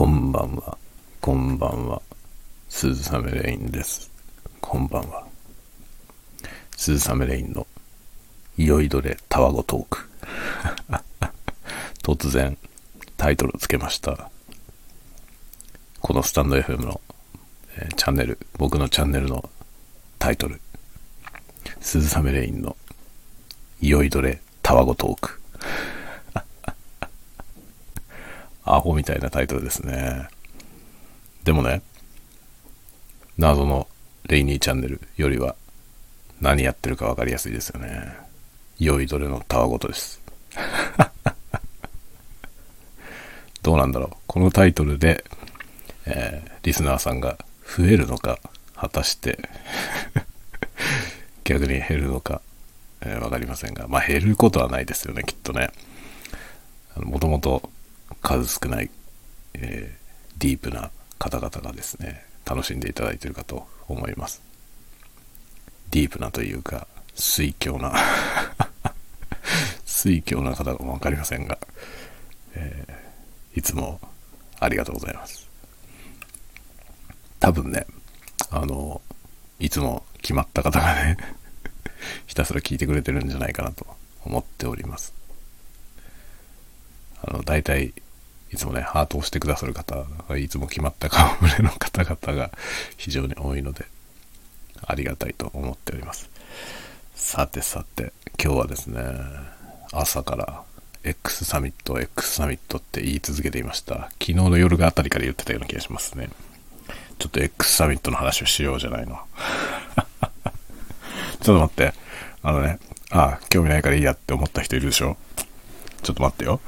こんばんは。こんばんは。鈴雨レインです。こんばんは。鈴雨レインの酔いどれたわごトーク。突然タイトルをつけました。このスタンド FM の、えーチャンネル、僕のチャンネルのタイトル。鈴雨レインの酔いどれたわごトーク。アホみたいなタイトルですね。でもね、謎のレイニーチャンネルよりは何やってるか分かりやすいですよね。酔いどれのたわごとです。どうなんだろう。このタイトルで、えーリスナーさんが増えるのか、果たして 逆に減るのか、えーかりませんが、まあ減ることはないですよね、きっとね。もともと数少ない、えーディープな方々がですね、楽しんでいただいているかと思います。ディープなというか、水強な、水強な方かもわかりませんが、えーいつもありがとうございます。多分ね、あの、いつも決まった方がね、ひたすら聞いてくれてるんじゃないかなと思っております。あの、大体、いつもね、ハートをしてくださる方、いつも決まった顔ぶれの方々が非常に多いので、ありがたいと思っております。さてさて、今日はですね、朝から X サミット、X サミットって言い続けていました。昨日の夜があたりから言ってたような気がしますね。ちょっと X サミットの話をしようじゃないの。ちょっと待って。あのね、ああ、興味ないからいいやって思った人いるでしょ？ちょっと待ってよ。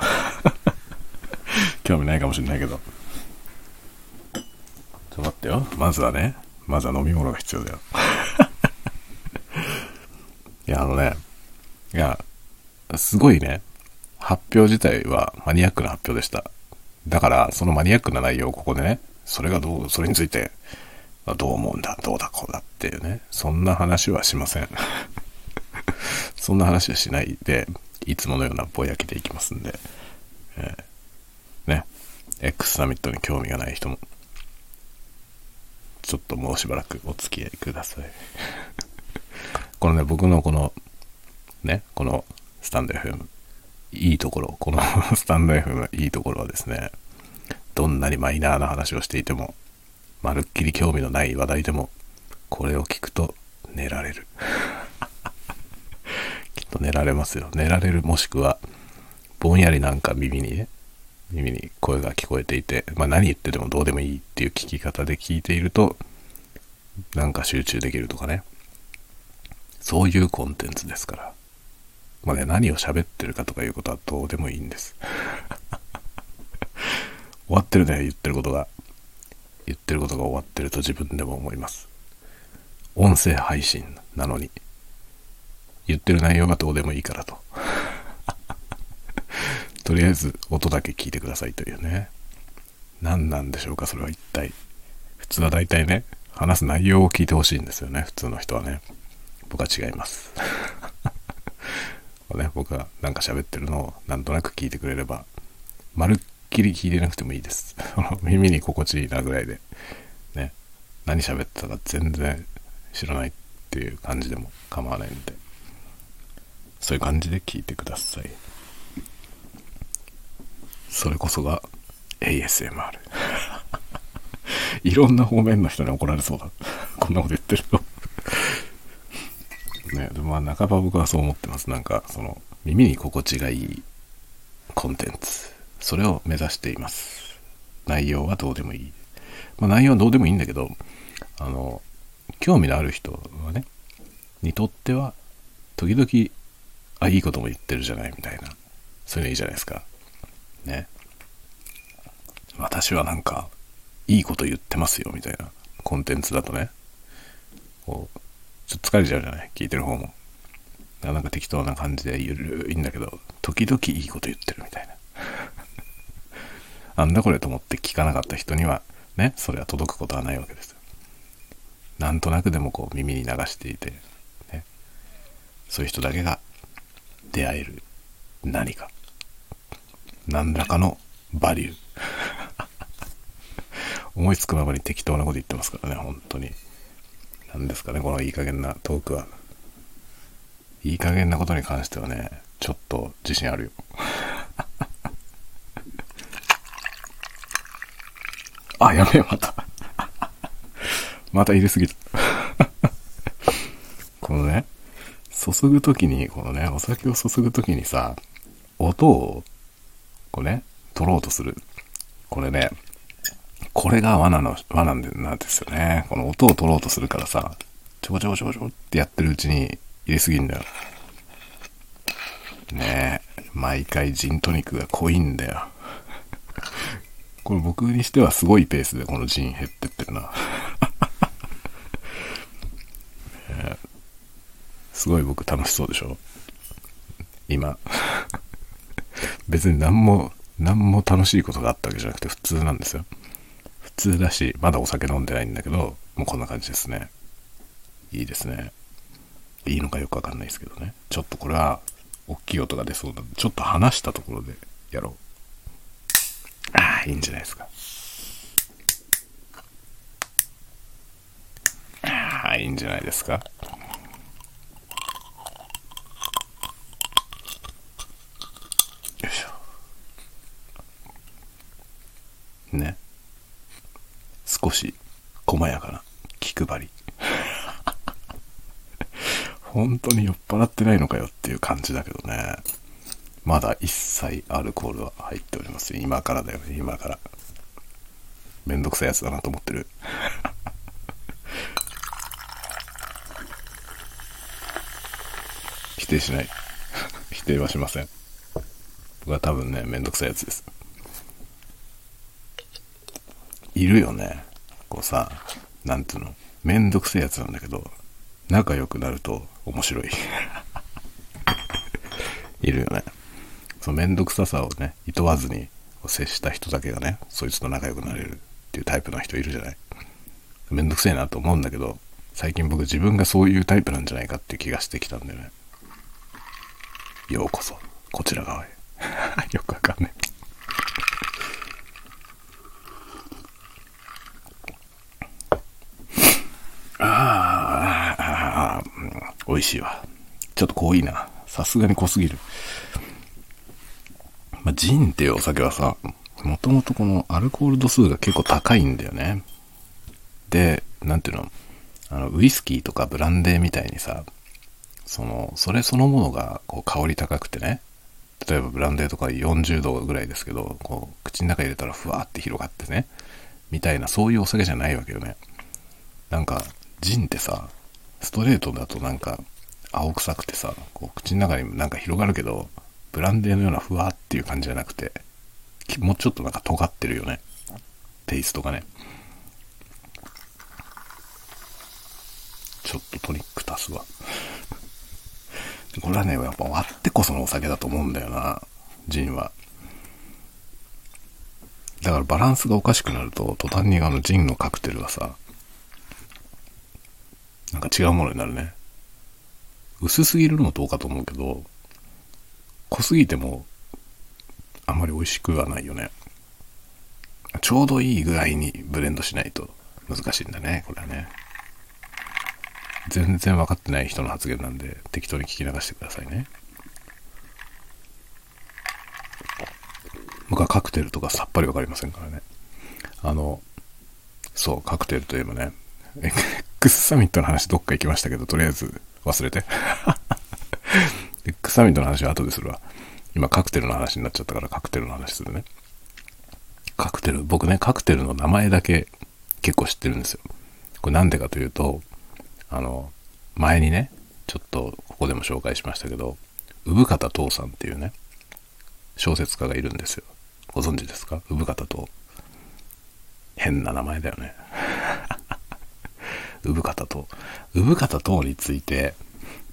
興味ないかもしれないけど。ちょっと待ってよ。まずはね、まずは飲み物が必要だよ。いや、あのね、いや、すごいね、発表自体はマニアックな発表でした。だから、そのマニアックな内容をここでね、それがどう、それについて、どう思うんだ、どうだ、こうだっていうね、そんな話はしません。そんな話はしないで、いつものようなぼやきでいきますんで、X サミットに興味がない人も、ちょっともうしばらくお付き合いください。このね、僕のこの、ね、このスタンド FM、いいところ、この スタンド FM のいいところはですね、どんなにマイナーな話をしていても、まるっきり興味のない話題でも、これを聞くと寝られる。きっと寝られますよ。寝られるもしくは、ぼんやりなんか耳にね、耳に声が聞こえていて、まあ何言っててもどうでもいいっていう聞き方で聞いていると、なんか集中できるとかね。そういうコンテンツですから。まあね、何を喋ってるかとかいうことはどうでもいいんです。終わってるね、言ってることが。言ってることが終わってると自分でも思います。音声配信なのに、言ってる内容がどうでもいいからと。とりあえず音だけ聞いてくださいというね。何なんでしょうか、それは一体。普通は大体ね、話す内容を聞いてほしいんですよね、普通の人はね。僕は違います。ね、僕がなんか喋ってるのをなんとなく聞いてくれれば、まるっきり聞いてなくてもいいです。耳に心地いいなぐらいで、ね、何喋ってたか全然知らないっていう感じでも構わないので、そういう感じで聞いてください。それこそが ASMR。いろんな方面の人に怒られそうだ。こんなこと言ってると。ね、でもまあ半ば僕はそう思ってます。なんか、その、耳に心地がいいコンテンツ。それを目指しています。内容はどうでもいい。まあ内容はどうでもいいんだけど、あの、興味のある人はね、にとっては、時々、あ、いいことも言ってるじゃないみたいな。そういうのいいじゃないですか。ね。私はなんか、いいこと言ってますよみたいなコンテンツだとね、こう、ちょっと疲れちゃうじゃない？聞いてる方も。なんか適当な感じでゆるいんだけど、時々いいこと言ってるみたいな。なんだこれと思って聞かなかった人には、ね、それは届くことはないわけですよ。なんとなくでもこう耳に流していて、ね、そういう人だけが出会える何か。何らかのバリュー。思いつくままに適当なこと言ってますからね、本当に。何ですかね、このいい加減なトークは。いい加減なことに関してはね、ちょっと自信あるよ。あ、やべえ、また。また入れすぎた。このね、注ぐときに、このね、お酒を注ぐときにさ、音を、こうね、取ろうとする。これね、これが罠の、罠なんですよね。この音を取ろうとするからさ、ちょこちょこちょこちょこってやってるうちに入れすぎんだよ。ねえ、毎回ジントニックが濃いんだよ。これ僕にしてはすごいペースでこのジン減ってってるな。すごい僕楽しそうでしょ？今。別に何も、何も楽しいことがあったわけじゃなくて普通なんですよ。普通だし、まだお酒飲んでないんだけど、もうこんな感じですね。いいですね。いいのかよくわかんないですけどね。ちょっとこれは、大きい音が出そうなんで、ちょっと離したところでやろう。ああ、いいんじゃないですか。ああ、いいんじゃないですか。よいしょ。ね。少し細やかな気配り。本当に酔っ払ってないのかよっていう感じだけどね。まだ一切アルコールは入っております今からだよね、今から。めんどくさいやつだなと思ってる。否定しない。否定はしません。僕は多分ね、めんどくさいやつです。いるよね。こうさ、なんていうの、めんどくせえやつなんだけど、仲良くなると面白い。いるよね。そのめんどくささをね、厭わずに接した人だけがね、そいつと仲良くなれるっていうタイプの人いるじゃない。めんどくせえなと思うんだけど、最近僕自分がそういうタイプなんじゃないかっていう気がしてきたんだよね。ようこそ、こちら側へ。よくわかんない。ああ、美味しいわ。ちょっと濃いな。さすがに濃すぎる。まあ、ジンっていうお酒はさ、もともとこのアルコール度数が結構高いんだよね。で、なんていうの？あの、ウイスキーとかブランデーみたいにさ、その、それそのものがこう香り高くてね、例えばブランデーとか40度ぐらいですけど、こう、口の中入れたらふわーって広がってね、みたいな、そういうお酒じゃないわけよね。なんか、ジンってさ、ストレートだとなんか、青臭くてさ、こう口の中になんか広がるけど、ブランデーのようなふわーっていう感じじゃなくて、もうちょっとなんか尖ってるよね。テイストがね。ちょっとトニック足すわ。これはね、やっぱ割ってこそのお酒だと思うんだよな、ジンは。だからバランスがおかしくなると、途端にあのジンのカクテルはさ、なんか違うものになるね。薄すぎるのもどうかと思うけど、濃すぎても、あんまり美味しくはないよね。ちょうどいいぐらいにブレンドしないと難しいんだね、これはね。全然分かってない人の発言なんで適当に聞き流してくださいね。僕はカクテルとかさっぱり分かりませんからね。あの、そう、カクテルといえばね、X サミットの話どっか行きましたけど、とりあえず忘れて。X サミットの話は後でするわ。今カクテルの話になっちゃったからカクテルの話するね。カクテル、僕ね、カクテルの名前だけ結構知ってるんですよ。これなんでかというと、あの、前にね、ちょっとここでも紹介しましたけど、産方父さんっていうね、小説家がいるんですよ。ご存知ですか？産方父。変な名前だよね。産方父。産方父について、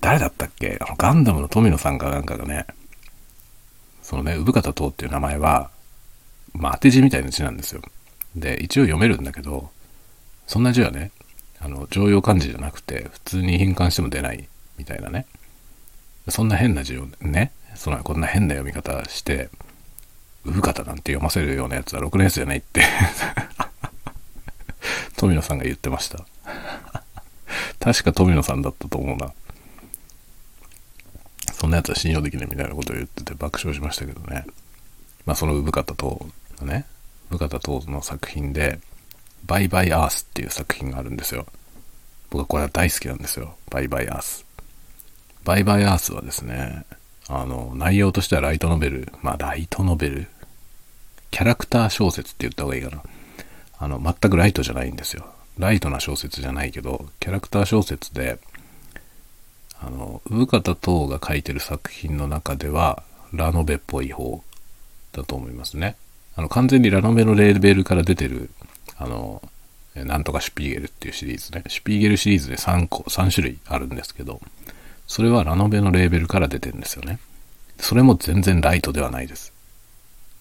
誰だったっけ？あのガンダムの富野さんかなんかがね、そのね、産方父っていう名前は、まあ、当て字みたいな字なんですよ。で、一応読めるんだけど、そんな字はね、あの、常用漢字じゃなくて、普通に変換しても出ないみたいなね。そんな変な字をね、そんなこんな変な読み方して、産方なんて読ませるようなやつは6年生じゃないって 富野さんが言ってました。確か富野さんだったと思うな。そんなやつは信用できないみたいなことを言ってて爆笑しましたけどね。まあその産方とのね、産方との作品で、バイバイアースっていう作品があるんですよ。僕はこれは大好きなんですよ。バイバイアース。バイバイアースはですね、あの、内容としてはライトノベル、まあライトノベル、キャラクター小説って言った方がいいかな。あの、全くライトじゃないんですよ。ライトな小説じゃないけど、キャラクター小説で、あの、産方等が書いてる作品の中では、ラノベっぽい方だと思いますね。あの、完全にラノベのレーベルから出てる、あの、なんとかシュピーゲルっていうシリーズね。シュピーゲルシリーズで3個、3種類あるんですけど、それはラノベのレーベルから出てるんですよね。それも全然ライトではないです。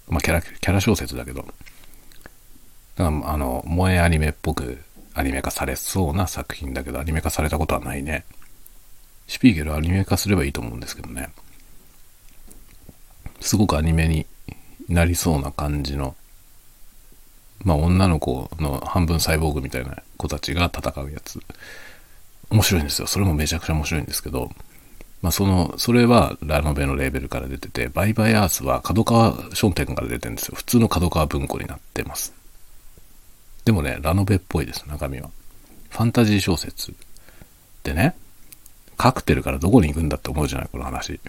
まあ、キャラ、キャラ小説だけど。だから、あの、萌えアニメっぽくアニメ化されそうな作品だけど、アニメ化されたことはないね。シュピーゲルアニメ化すればいいと思うんですけどね。すごくアニメになりそうな感じの、まあ女の子の半分サイボーグみたいな子たちが戦うやつ。面白いんですよ。それもめちゃくちゃ面白いんですけど、まあその、それはラノベのレーベルから出てて、バイバイアースは角川商店から出てるんですよ。普通の角川文庫になってます。でもね、ラノベっぽいです、中身は。ファンタジー小説。でね、カクテルからどこに行くんだって思うじゃない、この話。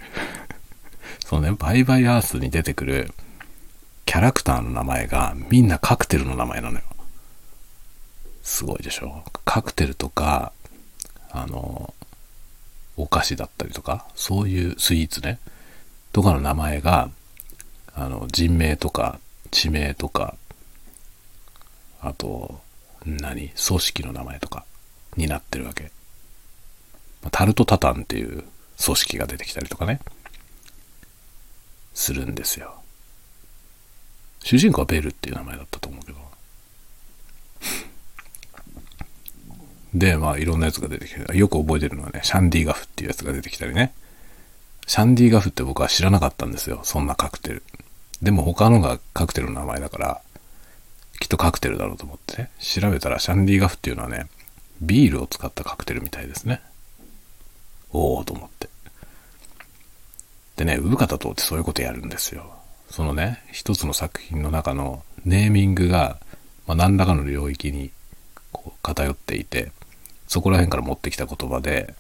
そのね、バイバイアースに出てくるキャラクターの名前がみんなカクテルの名前なのよ。すごいでしょ？カクテルとか、あの、お菓子だったりとか、そういうスイーツね、とかの名前が、あの、人名とか、地名とか、あと、何？組織の名前とかになってるわけ。タルトタタンっていう組織が出てきたりとかね、するんですよ。主人公はベルっていう名前だったと思うけど。で、まあいろんなやつが出てきて、よく覚えてるのはね、シャンディガフっていうやつが出てきたりね。シャンディガフって僕は知らなかったんですよ。そんなカクテル。でも他のがカクテルの名前だから、きっとカクテルだろうと思ってね。調べたらシャンディガフっていうのはね、ビールを使ったカクテルみたいですね。おおと思って。でね、産方とってそういうことやるんですよ。そのね、一つの作品の中のネーミングが、まあ、何らかの領域にこう偏っていて、そこら辺から持ってきた言葉で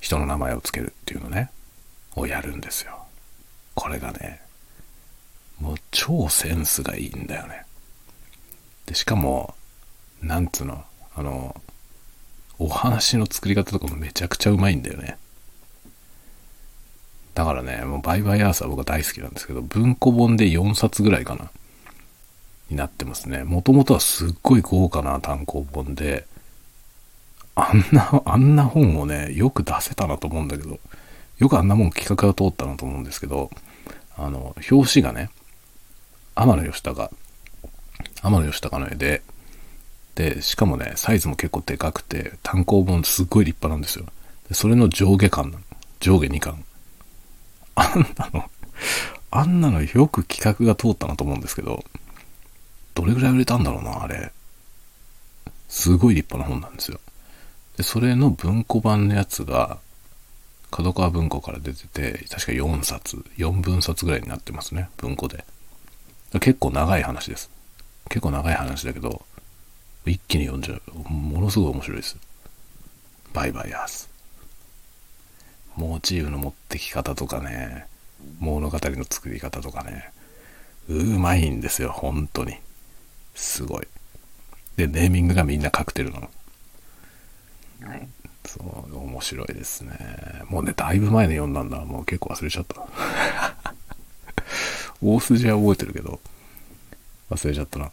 人の名前をつけるっていうのね、をやるんですよ。これがね、もう超センスがいいんだよね。で、しかも、なんつうの、あの、お話の作り方とかもめちゃくちゃうまいんだよね。だからね、もうバイバイアースは僕は大好きなんですけど、文庫本で4冊ぐらいかな。になってますね。もともとはすっごい豪華な単行本で、あんな、あんな本をね、よく出せたなと思うんだけど、よくあんなもん企画が通ったなと思うんですけど、あの、表紙がね、天野義高、天野義高の絵で、で、しかもね、サイズも結構でかくて、単行本すっごい立派なんですよ。でそれの上下巻なの。上下2巻。あんなの、あんなのよく企画が通ったなと思うんですけど、どれぐらい売れたんだろうな、あれ。すごい立派な本なんですよ。で、それの文庫版のやつが、角川文庫から出てて、確か4冊、4分冊ぐらいになってますね、文庫で。結構長い話です。結構長い話だけど、一気に読んじゃう。ものすごい面白いです。バイバイアース。モチーフの持ってき方とかね、物語の作り方とかね、うまいんですよ、本当に。すごい。で、ネーミングがみんなカクテルなの。そう、面白いですね。もうね、だいぶ前に読んだんだ。もう結構忘れちゃった。大筋は覚えてるけど、忘れちゃったな。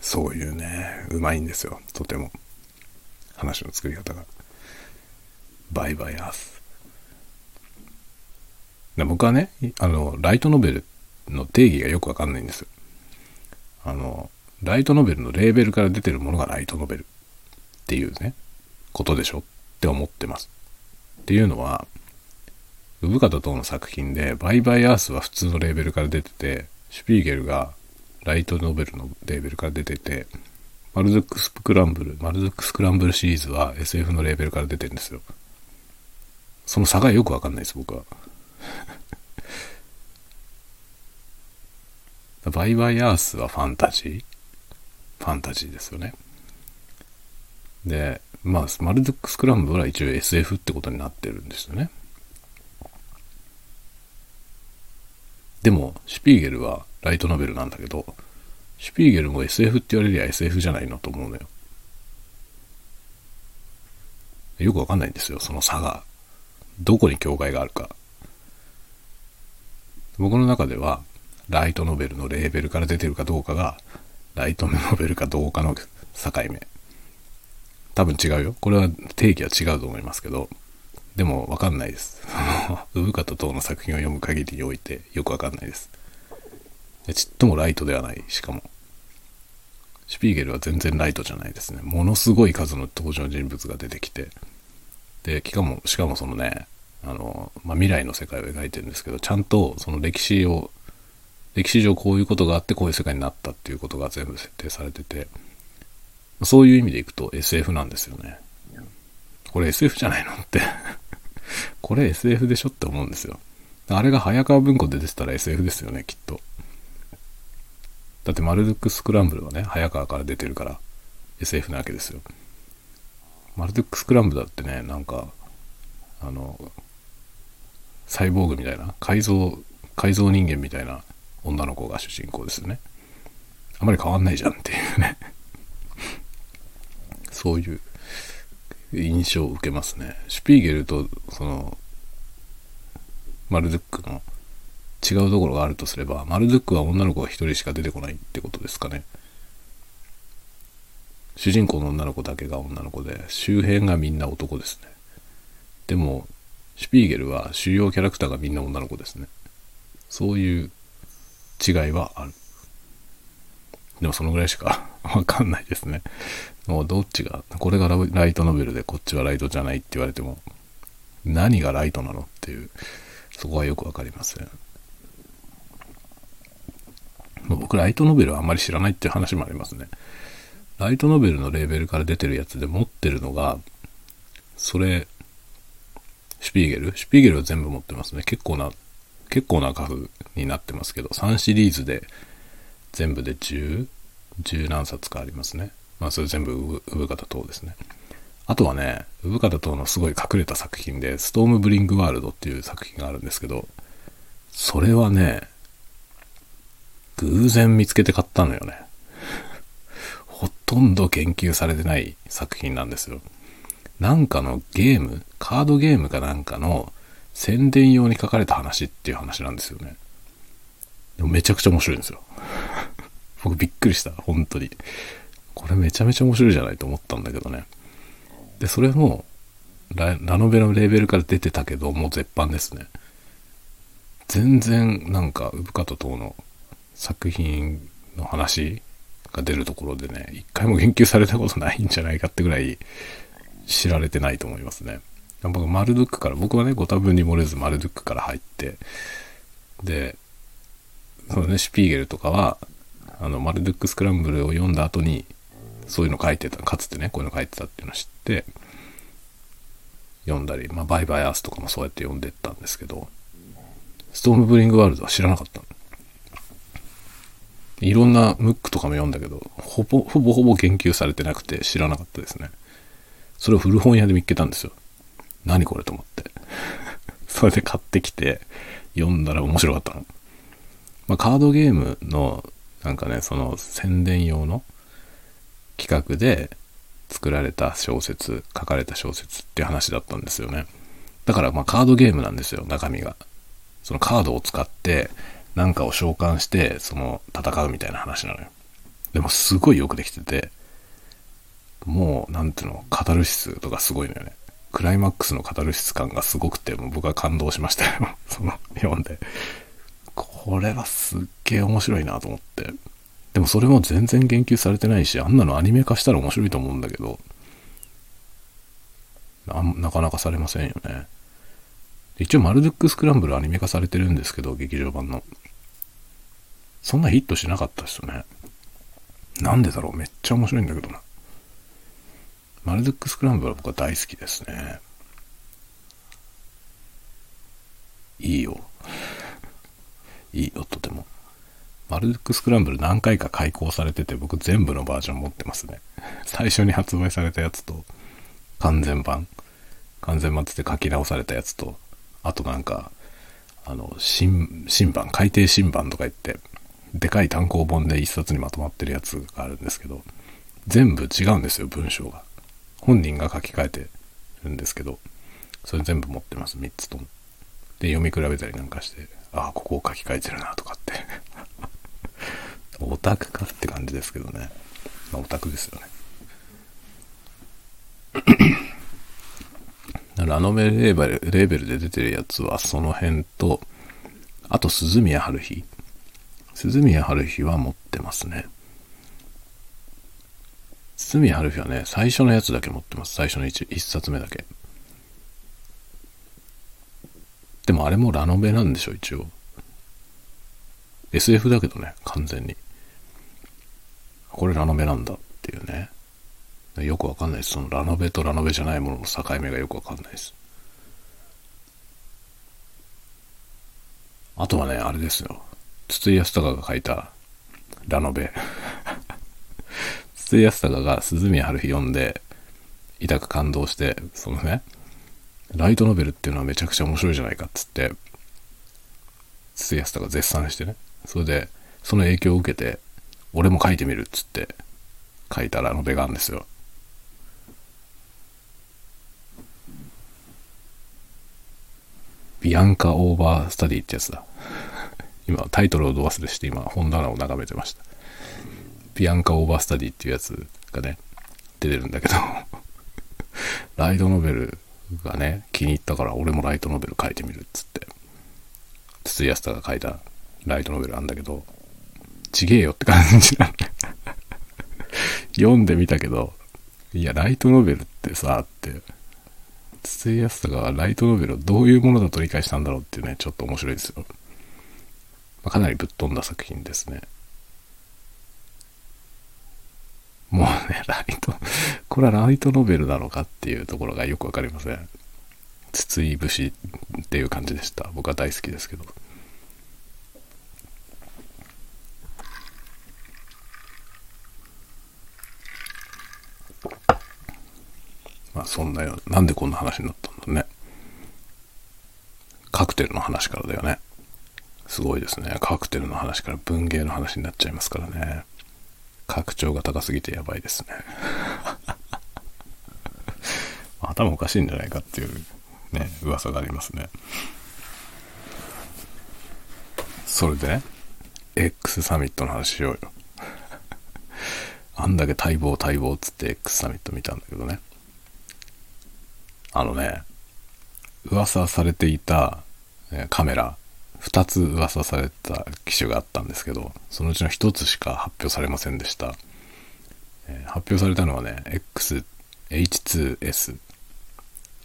そういうね、うまいんですよ。とても。話の作り方が。バイバイアース。僕はね、あの、ライトノベルの定義がよくわかんないんです。あの、ライトノベルのレーベルから出てるものがライトノベルっていうね、ことでしょ？って思ってます。っていうのは、産方等の作品で、バイバイアースは普通のレーベルから出てて、シュピーゲルがライトノベルのレーベルから出てて、マルズックスクランブル、マルズックスクランブルシリーズは SF のレーベルから出てるんですよ。その差がよくわかんないです、僕は。バイバイアースはファンタジー？ファンタジーですよね。で、まあ、マルドックスクランブルは一応 SF ってことになってるんですよね。でも、シュピーゲルはライトノベルなんだけど、シュピーゲルも SF って言われりゃ SF じゃないのと思うのよ。よくわかんないんですよ、その差が。どこに境界があるか。僕の中では、ライトノベルのレーベルから出てるかどうかが、ライトノベルかどうかの境目。多分違うよ。これは定義は違うと思いますけど、でもわかんないです。産方等の作品を読む限りにおいてよくわかんないです。ちっともライトではない。しかも。シュピーゲルは全然ライトじゃないですね。ものすごい数の登場人物が出てきて、で、しかも、しかもそのね、あの、まあ、未来の世界を描いてるんですけど、ちゃんとその歴史を、歴史上こういうことがあってこういう世界になったっていうことが全部設定されてて、そういう意味でいくと SF なんですよね。これ SF じゃないのってこれ SF でしょって思うんですよ。あれが早川文庫で出てたら SF ですよね、きっと。だってマルドックスクランブルはね、早川から出てるから SF なわけですよ。マルドックスクランブルだってね、なんか、あの、サイボーグみたいな、改造、改造人間みたいな女の子が主人公ですよね。あまり変わんないじゃんっていうね そういう印象を受けますね。シュピーゲルとそのマルドックの違うところがあるとすれば、マルドゥックは女の子が一人しか出てこないってことですかね。主人公の女の子だけが女の子で、周辺がみんな男ですね。でも、シュピーゲルは主要キャラクターがみんな女の子ですね。そういう違いはある。でもそのぐらいしか わかんないですね。もうどっちが、これがライトノベルでこっちはライトじゃないって言われても、何がライトなのっていう、そこはよくわかりません。僕、ライトノベルはあんまり知らないっていう話もありますね。ライトノベルのレーベルから出てるやつで持ってるのが、それ、シュピーゲル？シュピーゲルは全部持ってますね。結構な、結構な数になってますけど、3シリーズで全部で10、10何冊かありますね。まあそれ全部産方等ですね。あとはね、産方等のすごい隠れた作品で、ストームブリングワールドっていう作品があるんですけど、それはね、偶然見つけて買ったのよね。ほとんど研究されてない作品なんですよ。なんかのゲーム、カードゲームかなんかの宣伝用に書かれた話っていう話なんですよね。でもめちゃくちゃ面白いんですよ。僕びっくりした、本当に。これめちゃめちゃ面白いじゃないと思ったんだけどね。で、それもラ、ラノベのレーベルから出てたけど、もう絶版ですね。全然なんか、産方等の作品の話が出るところでね、一回も言及されたことないんじゃないかってぐらい知られてないと思いますね。僕、マルドックから、僕はね、ご多分に漏れずマルドックから入って、で、そのね、シュピーゲルとかは、あの、マルドックスクランブルを読んだ後に、そういうの書いてた、かつてね、こういうの書いてたっていうのを知って、読んだり、まあ、バイバイアースとかもそうやって読んでったんですけど、ストームブリングワールドは知らなかったいろんなムックとかも読んだけど、ほぼ、ほぼほぼ言及されてなくて知らなかったですね。それを古本屋で見っけたんですよ。何これと思って。それで買ってきて読んだら面白かったの。まあ、カードゲームのなんかね、その宣伝用の企画で作られた小説、書かれた小説っていう話だったんですよね。だからまあカードゲームなんですよ、中身が。そのカードを使って何かを召喚してその戦うみたいな話なのよ。でもすごいよくできてて、もうなんていうの、カタルシスとかすごいのよね。クライマックスのカタルシス感がすごくて、もう僕は感動しましたよ。その読んで。これはすっげえ面白いなと思って。でもそれも全然言及されてないし、あんなのアニメ化したら面白いと思うんだけど、なかなかされませんよね。一応マルドックスクランブルアニメ化されてるんですけど、劇場版の。そんなヒットしなかったですよね。なんでだろうめっちゃ面白いんだけどな。マルドックスクランブルは僕は大好きですね。いいよ。いいよ、とても。マルドックスクランブル何回か開講されてて、僕全部のバージョン持ってますね。最初に発売されたやつと、完全版。完全版って書き直されたやつと、あとなんか、あの、新、新版、改訂新版とか言って、でかい単行本で一冊にまとまってるやつがあるんですけど、全部違うんですよ、文章が。本人が書き換えてるんですけど、それ全部持ってます、3つとも。で、読み比べたりなんかして、ああ、ここを書き換えてるなとかって。オタクかって感じですけどね。まあ、オタクですよね。ラノベレーベルレーベルで出てるやつはその辺と、あと鈴宮春日。鈴宮春日は持ってますね。鈴宮春日はね、最初のやつだけ持ってます。最初の 1, 1冊目だけ。でもあれもラノベなんでしょ、一応。SF だけどね、完全に。これラノベなんだっていうね。よくわかんないです。そのラノベとラノベじゃないものの境目がよくわかんないです。あとはね、あれですよ。筒井康隆が書いたラノベ。筒井康隆が鈴宮春日読んで、痛く感動して、そのね、ライトノベルっていうのはめちゃくちゃ面白いじゃないかっつって、筒井康隆が絶賛してね。それで、その影響を受けて、俺も書いてみるっつって書いたラノベがあるんですよ。ビアンカ・オーバー・スタディってやつだ。今、タイトルをど忘れして今、本棚を眺めてました。ビアンカ・オーバー・スタディっていうやつがね、出てるんだけど ライトノベルがね、気に入ったから俺もライトノベル書いてみるっつって、筒井康隆が書いたライトノベルなんだけど、ちげえよって感じなんだ 読んでみたけど、いや、ライトノベルってさ、って、筒井康隆がライトノベルをどういうものだと理解したんだろうっていうね、ちょっと面白いですよ。まあ、かなりぶっ飛んだ作品ですね。もうね、ライト、これはライトノベルなのかっていうところがよくわかりません。筒井節っていう感じでした。僕は大好きですけど。まあそんなよ、なんでこんな話になったんだね。カクテルの話からだよね。すごいですね。カクテルの話から文芸の話になっちゃいますからね。拡張が高すぎてやばいですね。頭おかしいんじゃないかっていうね、噂がありますね。それでね、X サミットの話しようよ。あんだけ待望待望っつって X サミット見たんだけどね。あのね、噂されていたカメラ、2つ噂された機種があったんですけど、そのうちの1つしか発表されませんでした。えー、発表されたのはね、XH2S。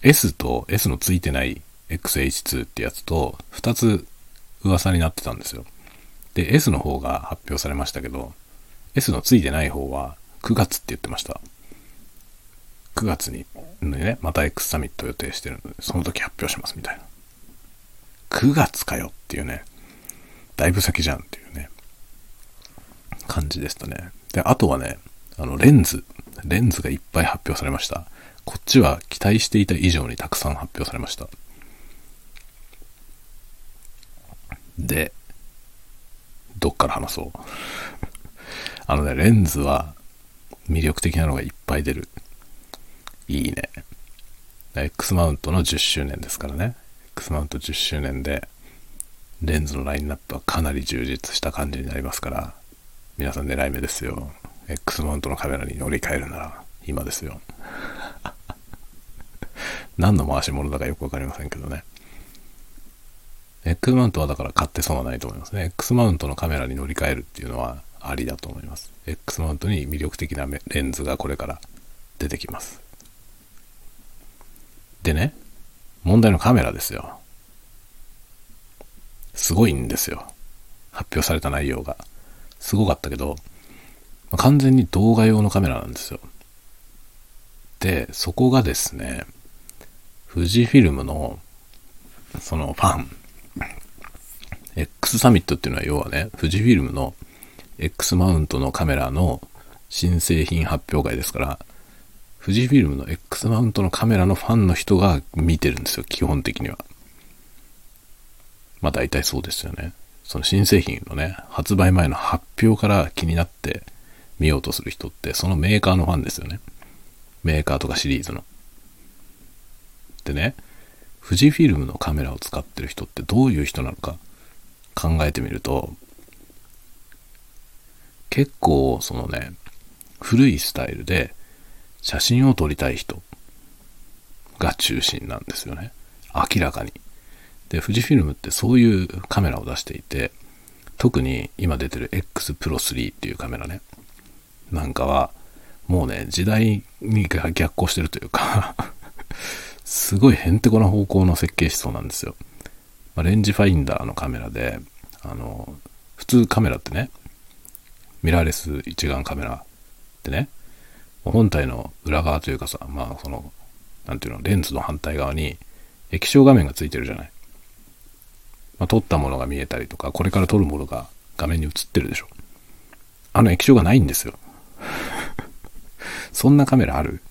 S と S のついてない XH2 ってやつと、2つ噂になってたんですよ。で、S の方が発表されましたけど、S のついてない方は9月って言ってました。9月にね、また X サミット予定してるので、その時発表しますみたいな。9月かよっていうね、だいぶ先じゃんっていうね、感じでしたね。で、あとはね、あの、レンズ。レンズがいっぱい発表されました。こっちは期待していた以上にたくさん発表されました。で、どっから話そう。あのね、レンズは魅力的なのがいっぱい出る。いいね。X マウントの10周年ですからね。X マウント10周年で、レンズのラインナップはかなり充実した感じになりますから、皆さん狙い目ですよ。X マウントのカメラに乗り換えるなら、今ですよ。何の回し物だかよくわかりませんけどね。X マウントはだから買って損はないと思いますね。X マウントのカメラに乗り換えるっていうのはありだと思います。X マウントに魅力的なレンズがこれから出てきます。でね、問題のカメラですよ。すごいんですよ。発表された内容が。すごかったけど、完全に動画用のカメラなんですよ。で、そこがですね、富士フィルムの、そのファン、X サミットっていうのは要はね、富士フィルムの X マウントのカメラの新製品発表会ですから、富士フィルムの X マウントのカメラのファンの人が見てるんですよ、基本的には。まあ大体そうですよね。その新製品のね、発売前の発表から気になって見ようとする人って、そのメーカーのファンですよね。メーカーとかシリーズの。でね、富士フィルムのカメラを使ってる人ってどういう人なのか考えてみると、結構そのね、古いスタイルで写真を撮りたい人が中心なんですよね。明らかに。で、富士フィルムってそういうカメラを出していて、特に今出てる X Pro 3っていうカメラね。なんかは、もうね、時代に逆行してるというか すごいへんてこな方向の設計思想なんですよ。まあ、レンジファインダーのカメラで、あの、普通カメラってね、ミラーレス一眼カメラってね、本体の裏側というかさ、まあその、なんていうの、レンズの反対側に液晶画面がついてるじゃない。まあ、撮ったものが見えたりとか、これから撮るものが画面に映ってるでしょ。あの液晶がないんですよ。そんなカメラある？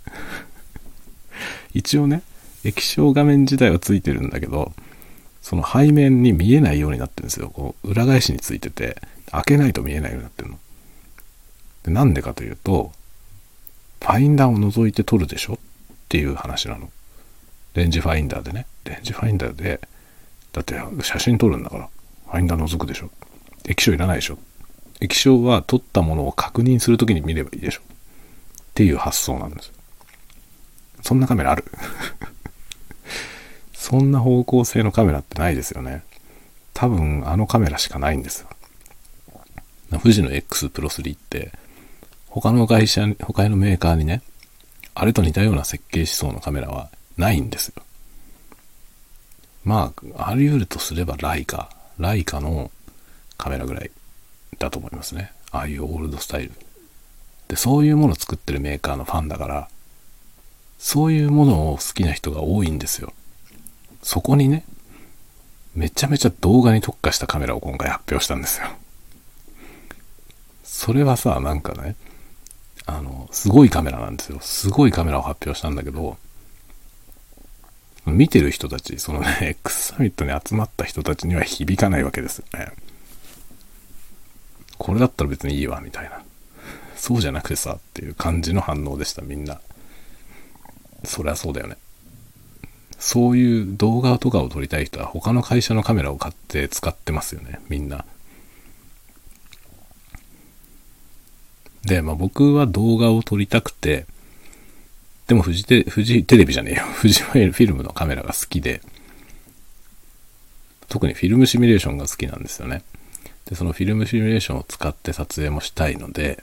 一応ね、液晶画面自体はついてるんだけど、その背面に見えないようになってるんですよ。こう裏返しについてて、開けないと見えないようになってるの。でなんでかというと、ファインダーを覗いて撮るでしょっていう話なの。レンジファインダーでね。レンジファインダーで、だって写真撮るんだから、ファインダー覗くでしょ液晶いらないでしょ液晶は撮ったものを確認するときに見ればいいでしょっていう発想なんです。そんなカメラある？そんな方向性のカメラってないですよね。多分あのカメラしかないんですよ。富士の X Pro 3って他の会社、他のメーカーにね、あれと似たような設計思想のカメラはないんですよ。まあ、あり得るとすればライカ。ライカのカメラぐらいだと思いますね。ああいうオールドスタイル。で、そういうものを作ってるメーカーのファンだから、そういうものを好きな人が多いんですよ。そこにね、めちゃめちゃ動画に特化したカメラを今回発表したんですよ。それはさ、なんかね、あの、すごいカメラなんですよ。すごいカメラを発表したんだけど、見てる人たち、そのね、X サミットに集まった人たちには響かないわけですよね。これだったら別にいいわ、みたいな。そうじゃなくてさ、っていう感じの反応でした、みんな。そりゃそうだよね。そういう動画とかを撮りたい人は他の会社のカメラを買って使ってますよね、みんな。で、まあ僕は動画を撮りたくて、でもフジテフジテレビじゃねえよ。フジフィルムのカメラが好きで、特にフィルムシミュレーションが好きなんですよね。で、そのフィルムシミュレーションを使って撮影もしたいので、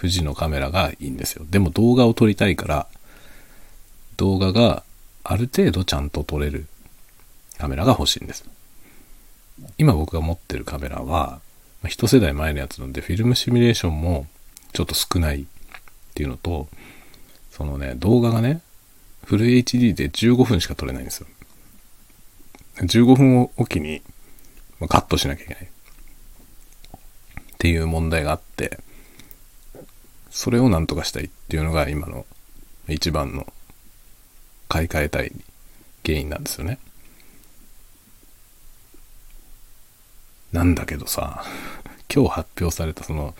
富士のカメラがいいんですよ。でも動画を撮りたいから、動画がある程度ちゃんと撮れるカメラが欲しいんです。今僕が持ってるカメラは、まあ、一世代前のやつなんで、フィルムシミュレーションもちょっと少ないっていうのと、そのね、動画がね、フル HD で15分しか撮れないんですよ。15分をおきにカットしなきゃいけない。っていう問題があって、それをなんとかしたいっていうのが今の一番の買い替えたい原因なんですよね。なんだけどさ、今日発表されたその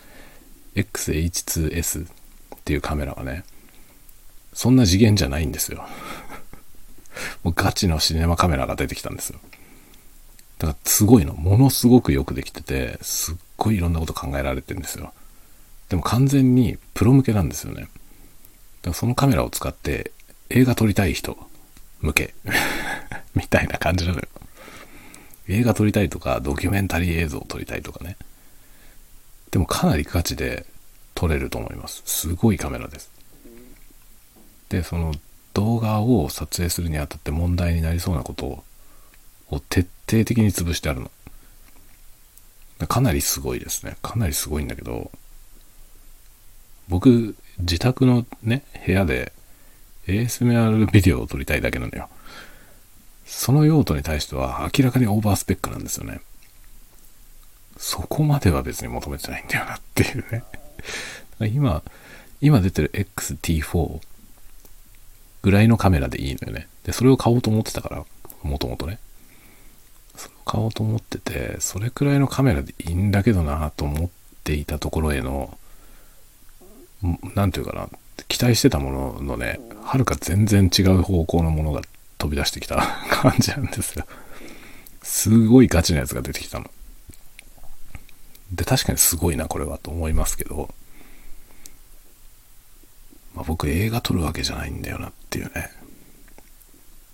XH2S っていうカメラはね、そんな次元じゃないんですよ。もうガチのシネマカメラが出てきたんですよ。だからすごいの。ものすごくよくできてて、すっごいいろんなこと考えられてるんですよ。でも完全にプロ向けなんですよね。だからそのカメラを使って映画撮りたい人向けみたいな感じなのよ。映画撮りたいとか、ドキュメンタリー映像を撮りたいとかね。でもかなりガチで撮れると思います。すごいカメラです。で、その動画を撮影するにあたって問題になりそうなことを徹底的に潰してあるの。かなりすごいですね。かなりすごいんだけど、僕、自宅のね、部屋で ASMR ビデオを撮りたいだけなのよ。その用途に対しては明らかにオーバースペックなんですよね。そこまでは別に求めてないんだよなっていうね。今、今出てる XT4 ぐらいのカメラでいいのよね。で、それを買おうと思ってたから、もともとね。それを買おうと思ってて、それくらいのカメラでいいんだけどなと思っていたところへの、なんていうかな、期待してたもののね、はるか全然違う方向のものが飛び出してきた 感じなんですよ。すごいガチなやつが出てきたの。で、確かにすごいな、これはと思いますけど、まあ、僕映画撮るわけじゃないんだよなっていうね、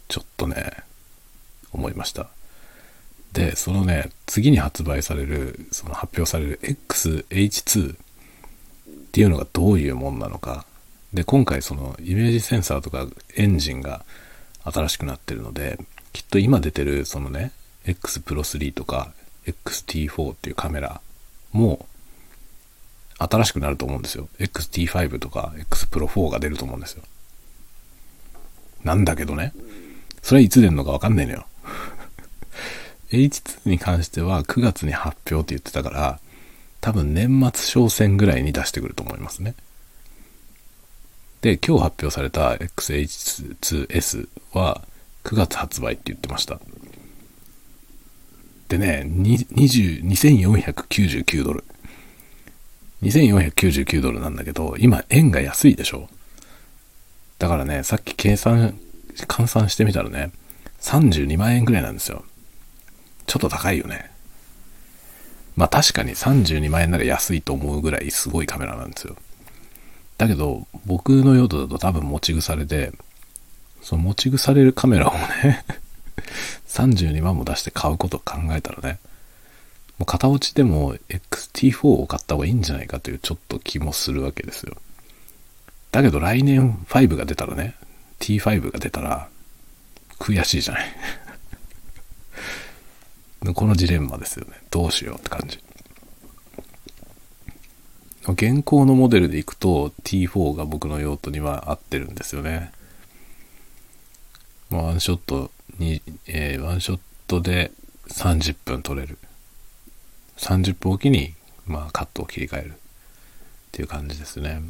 ちょっとね、思いました。で、そのね、次に発売される、その発表される XH2 っていうのがどういうもんなのか。で、今回そのイメージセンサーとかエンジンが新しくなってるので、きっと今出てるそのね、X Pro 3とか XT4 っていうカメラも新しくなると思うんですよ。XT5 とか X Pro 4が出ると思うんですよ。なんだけどね、それはいつ出るのかわかんないのよ。H2 に関しては9月に発表って言ってたから、多分年末商戦ぐらいに出してくると思いますね。で、今日発表された XH2S は9月発売って言ってました。でね、22499ドル。2499ドルなんだけど、今円が安いでしょだからね、さっき計算、換算してみたらね、32万円ぐらいなんですよ。ちょっと高いよね。まあ確かに32万円なら安いと思うぐらいすごいカメラなんですよ。だけど、僕の用途だと多分持ち腐れで、その持ち腐れるカメラをね 32万も出して買うことを考えたらね、もう片落ちでも XT4 を買った方がいいんじゃないかというちょっと気もするわけですよ。だけど来年5が出たらね、T5 が出たら悔しいじゃない このジレンマですよね。どうしようって感じ。現行のモデルでいくと T4 が僕の用途には合ってるんですよね。ワンショットに、えー、ワンショットで30分撮れる。30分おきに、まあ、カットを切り替えるっていう感じですね。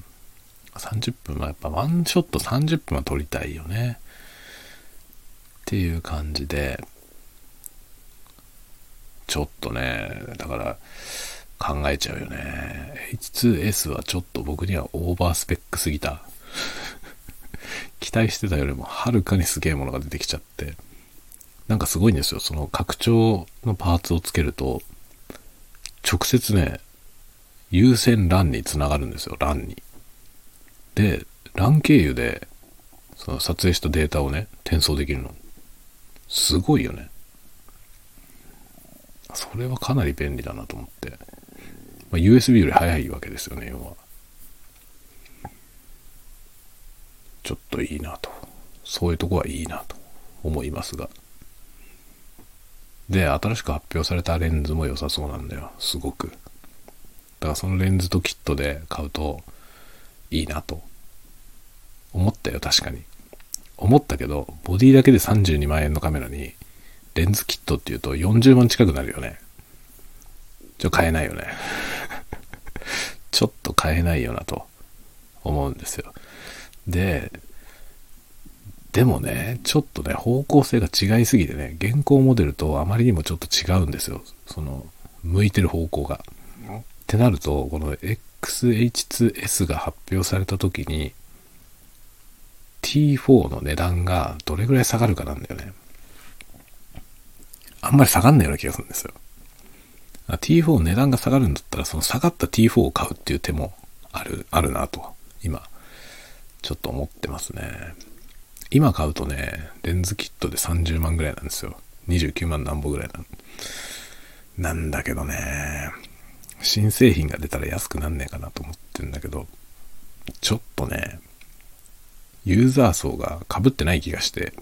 30分はやっぱワンショット30分は撮りたいよね。っていう感じで、ちょっとね、だから考えちゃうよね。H2S はちょっと僕にはオーバースペックすぎた。期待してたよりもはるかにすげえものが出てきちゃって。なんかすごいんですよ。その拡張のパーツをつけると、直接ね、有線 LAN につながるんですよ、LAN に。で、LAN 経由で、その撮影したデータをね、転送できるの。すごいよね。それはかなり便利だなと思って。まあ、USB より早いわけですよね、要は。ちょっといいなと。そういうとこはいいなと思いますが。で、新しく発表されたレンズも良さそうなんだよ。すごく。だからそのレンズとキットで買うといいなと思ったよ、確かに。思ったけど、ボディだけで32万円のカメラにレンズキットっていうと40万近くなるよね。ちょ、買えないよね。ちょっと買えないよなと思うんですよ。で、でもね、ちょっとね、方向性が違いすぎてね、現行モデルとあまりにもちょっと違うんですよ。その、向いてる方向が。ってなると、この XH2S が発表された時に、T4 の値段がどれぐらい下がるかなんだよね。あんまり下がんないような気がするんですよ。T4 値段が下がるんだったら、その下がった T4 を買うっていう手もある、あるなと、今、ちょっと思ってますね。今買うとね、レンズキットで30万ぐらいなんですよ。29万なんぼぐらいななんだけどね、新製品が出たら安くなんねえかなと思ってんだけど、ちょっとね、ユーザー層が被ってない気がして、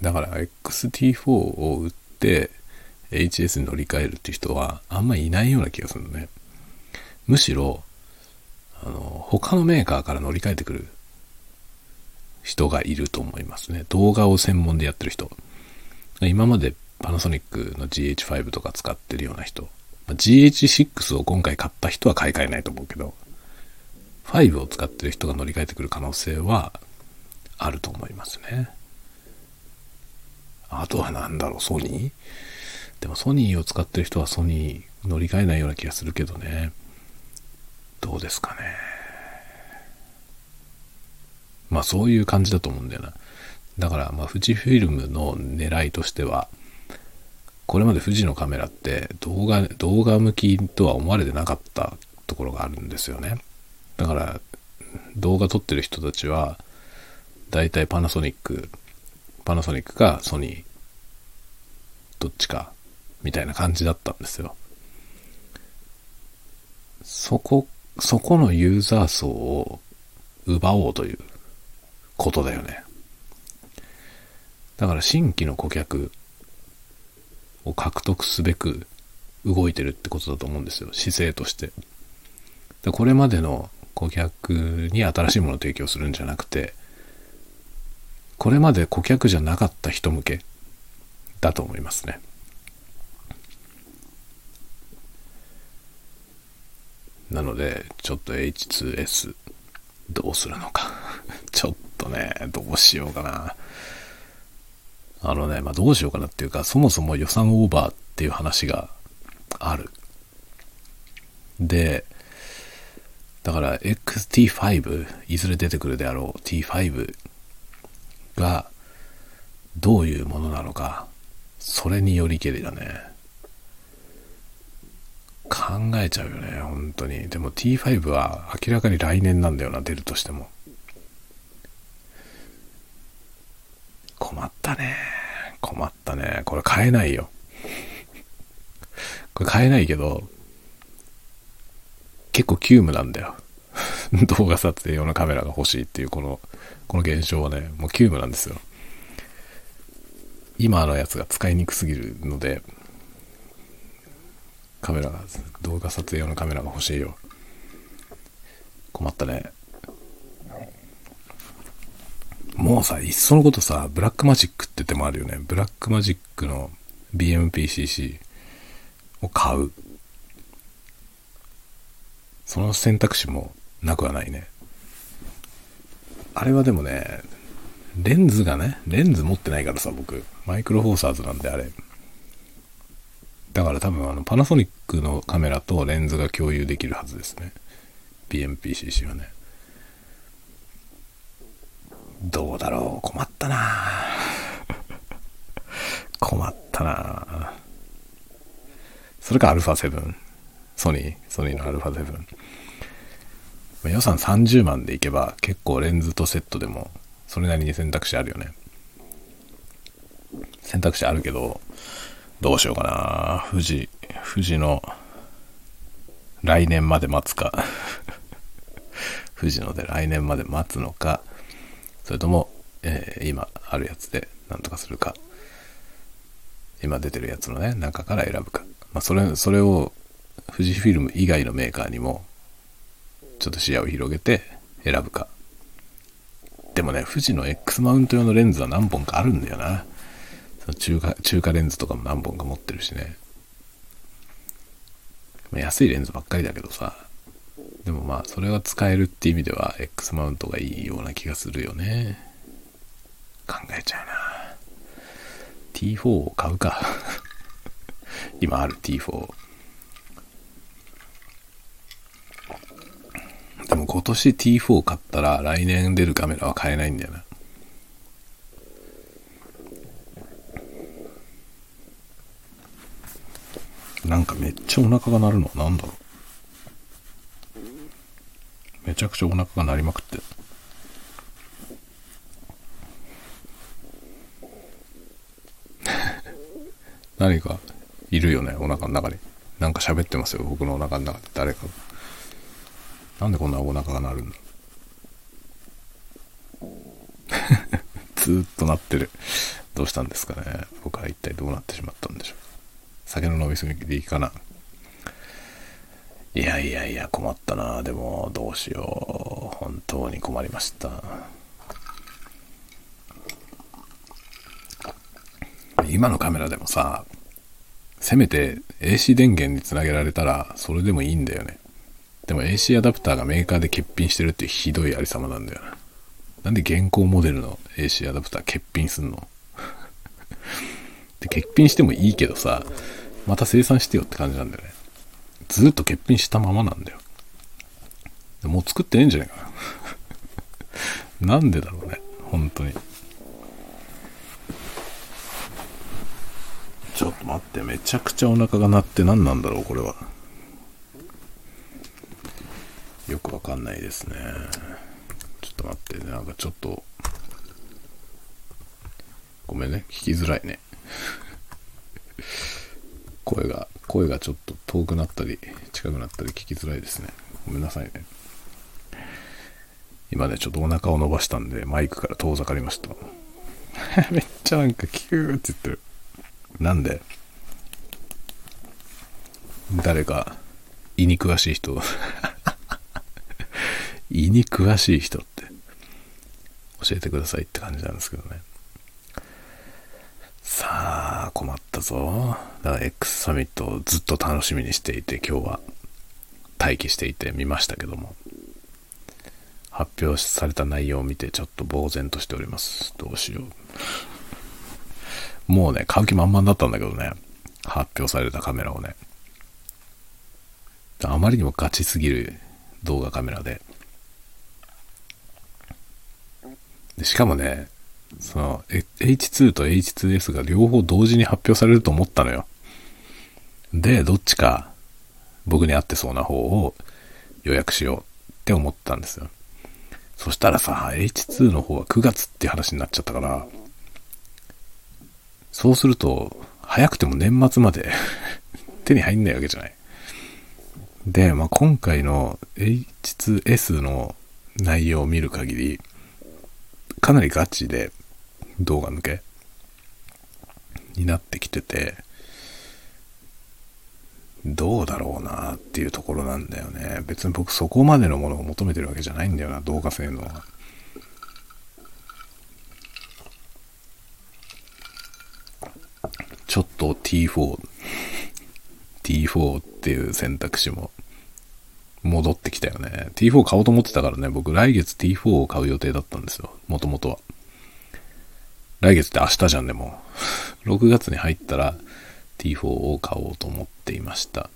だから XT4 を売って、HS に乗り換えるっていう人はあんまりいないような気がするのね。むしろ、あの、他のメーカーから乗り換えてくる人がいると思いますね。動画を専門でやってる人。今までパナソニックの GH5 とか使ってるような人。GH6 を今回買った人は買い替えないと思うけど、5を使ってる人が乗り換えてくる可能性はあると思いますね。あとは何だろう、ソニー？でもソニーを使ってる人はソニー乗り換えないような気がするけどね。どうですかね。まあそういう感じだと思うんだよな。だからまあ富士フィルムの狙いとしては、これまで富士のカメラって動画、動画向きとは思われてなかったところがあるんですよね。だから動画撮ってる人たちは、だいたいパナソニック、パナソニックかソニー、どっちか、みたいな感じだったんですよ。そこ、そこのユーザー層を奪おうということだよね。だから新規の顧客を獲得すべく動いてるってことだと思うんですよ。姿勢として。でこれまでの顧客に新しいものを提供するんじゃなくて、これまで顧客じゃなかった人向けだと思いますね。なので、ちょっと H2S どうするのか ちょっとね、どうしようかな。あのね、まあ、どうしようかなっていうか、そもそも予算オーバーっていう話がある。で、だから XT5、いずれ出てくるであろう T5 がどういうものなのか、それによりけりだね。考えちゃうよね、本当に。でも T5 は明らかに来年なんだよな、出るとしても。困ったね。困ったね。これ買えないよ。これ買えないけど、結構急務なんだよ。動画撮影用のカメラが欲しいっていうこの、この現象はね、もう急務なんですよ。今のやつが使いにくすぎるので、カメラ、動画撮影用のカメラが欲しいよ。困ったね。もうさ、いっそのことさ、ブラックマジックって手もあるよね。ブラックマジックの BMPCC を買う。その選択肢もなくはないね。あれはでもね、レンズがね、レンズ持ってないからさ、僕。マイクロフォーサーズなんであれ。だから多分あのパナソニックのカメラとレンズが共有できるはずですね。BMPCC はね。どうだろう？困ったな 困ったなそれか α7。ソニー、ソニーの α7。予算30万でいけば結構レンズとセットでもそれなりに選択肢あるよね。選択肢あるけど、どうしようかな。富士、富士の来年まで待つか 富士ので来年まで待つのか、それとも、えー、今あるやつでなんとかするか、今出てるやつのね、中から選ぶか。まあ、それ、それを富士フィルム以外のメーカーにも、ちょっと視野を広げて選ぶか。でもね、富士の X マウント用のレンズは何本かあるんだよな。その中華、中華レンズとかも何本か持ってるしね。まあ、安いレンズばっかりだけどさ。でもまあ、それは使えるって意味では X マウントがいいような気がするよね。考えちゃうな。T4 を買うか。今ある T4。でも今年 T4 買ったら来年出るカメラは買えないんだよな。なんかめっちゃお腹が鳴るのなんだろう。めちゃくちゃお腹が鳴りまくって。何かいるよね、お腹の中に。なんか喋ってますよ、僕のお腹の中で誰かが。なんでこんなお腹が鳴るんだ ずっと鳴ってる。どうしたんですかね僕は一体どうなってしまったんでしょう酒の飲みすぎでいいかな。いやいやいや、困ったな。でも、どうしよう。本当に困りました。今のカメラでもさ、せめて AC 電源につなげられたらそれでもいいんだよね。でも AC アダプターがメーカーで欠品してるってひどいありさまなんだよな。なんで現行モデルの AC アダプター欠品すんの？で、欠品してもいいけどさ、また生産してよって感じなんだよね。ずっと欠品したままなんだよ。もう作ってねえんじゃないかな。なんでだろうね。本当に。ちょっと待って、めちゃくちゃお腹が鳴って何なんだろう、これは。よくわかんないですね。ちょっと待って、なんかちょっと、ごめんね、聞きづらいね。声が、声がちょっと遠くなったり、近くなったり聞きづらいですね。ごめんなさいね。今ね、ちょっとお腹を伸ばしたんで、マイクから遠ざかりました。めっちゃなんかキューって言ってる。なんで誰か胃に詳しい人 胃に詳しい人って教えてくださいって感じなんですけどねさあ困ったぞ。だから X サミットをずっと楽しみにしていて今日は待機していて見ましたけども。発表された内容を見てちょっと呆然としております。どうしよう。もうね、買う気満々だったんだけどね、発表されたカメラをね。あまりにもガチすぎる動画カメラで。でしかもね、その、H2 と H2S が両方同時に発表されると思ったのよ。で、どっちか僕に合ってそうな方を予約しようって思ったんですよ。そしたらさ、H2 の方は9月って話になっちゃったから、そうすると、早くても年末まで 手に入んないわけじゃない。で、まあ、今回の H2S の内容を見る限り、かなりガチで動画向けになってきてて、どうだろうなっていうところなんだよね。別に僕そこまでのものを求めてるわけじゃないんだよな、動画性能は。ちょっと T4、T4 っていう選択肢も戻ってきたよね。T4 買おうと思ってたからね、僕来月 T4 を買う予定だったんですよ。もともとは。来月って明日じゃんでも。6月に入ったら T4 を買おうと思っていました。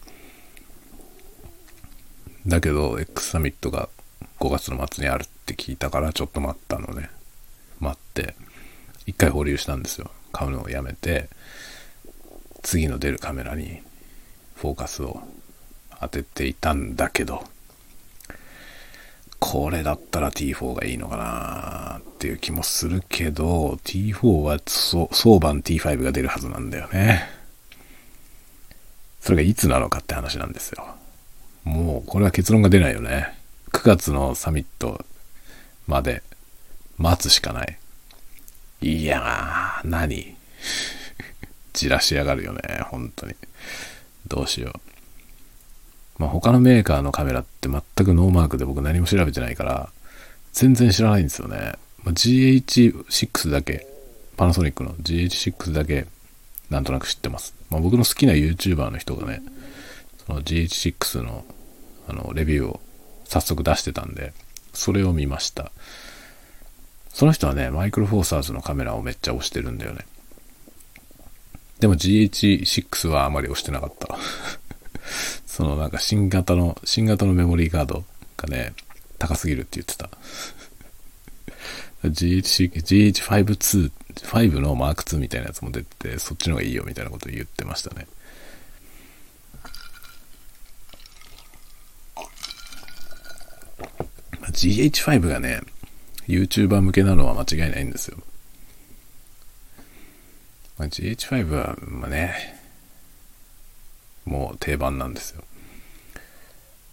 だけど、X サミットが5月の末にあるって聞いたからちょっと待ったのね。待って、一回保留したんですよ。買うのをやめて、次の出るカメラにフォーカスを当てていたんだけど、これだったら T4 がいいのかなっていう気もするけど、T4 は相番 T5 が出るはずなんだよね。それがいつなのかって話なんですよ。もうこれは結論が出ないよね。9月のサミットまで待つしかない。いやー、何？じらしやがるよね、本当に。どうしよう。まあ、他のメーカーのカメラって全くノーマークで僕何も調べてないから、全然知らないんですよね。まあ、GH6 だけ、パナソニックの GH6 だけ、なんとなく知ってます。まあ、僕の好きな YouTuber の人がね、その GH6 のあのレビューを早速出してたんで、それを見ました。その人はね、マイクロフォーサーズのカメラをめっちゃ押してるんだよね。でも GH6 はあまり押してなかった。そのなんか新型の、新型のメモリーカードがね、高すぎるって言ってた。GH、GH52、5のマーク2みたいなやつも出て、そっちの方がいいよみたいなこと言ってましたね。GH5 がね、YouTuber 向けなのは間違いないんですよ。まあ、GH5 は、まあね、もう定番なんですよ。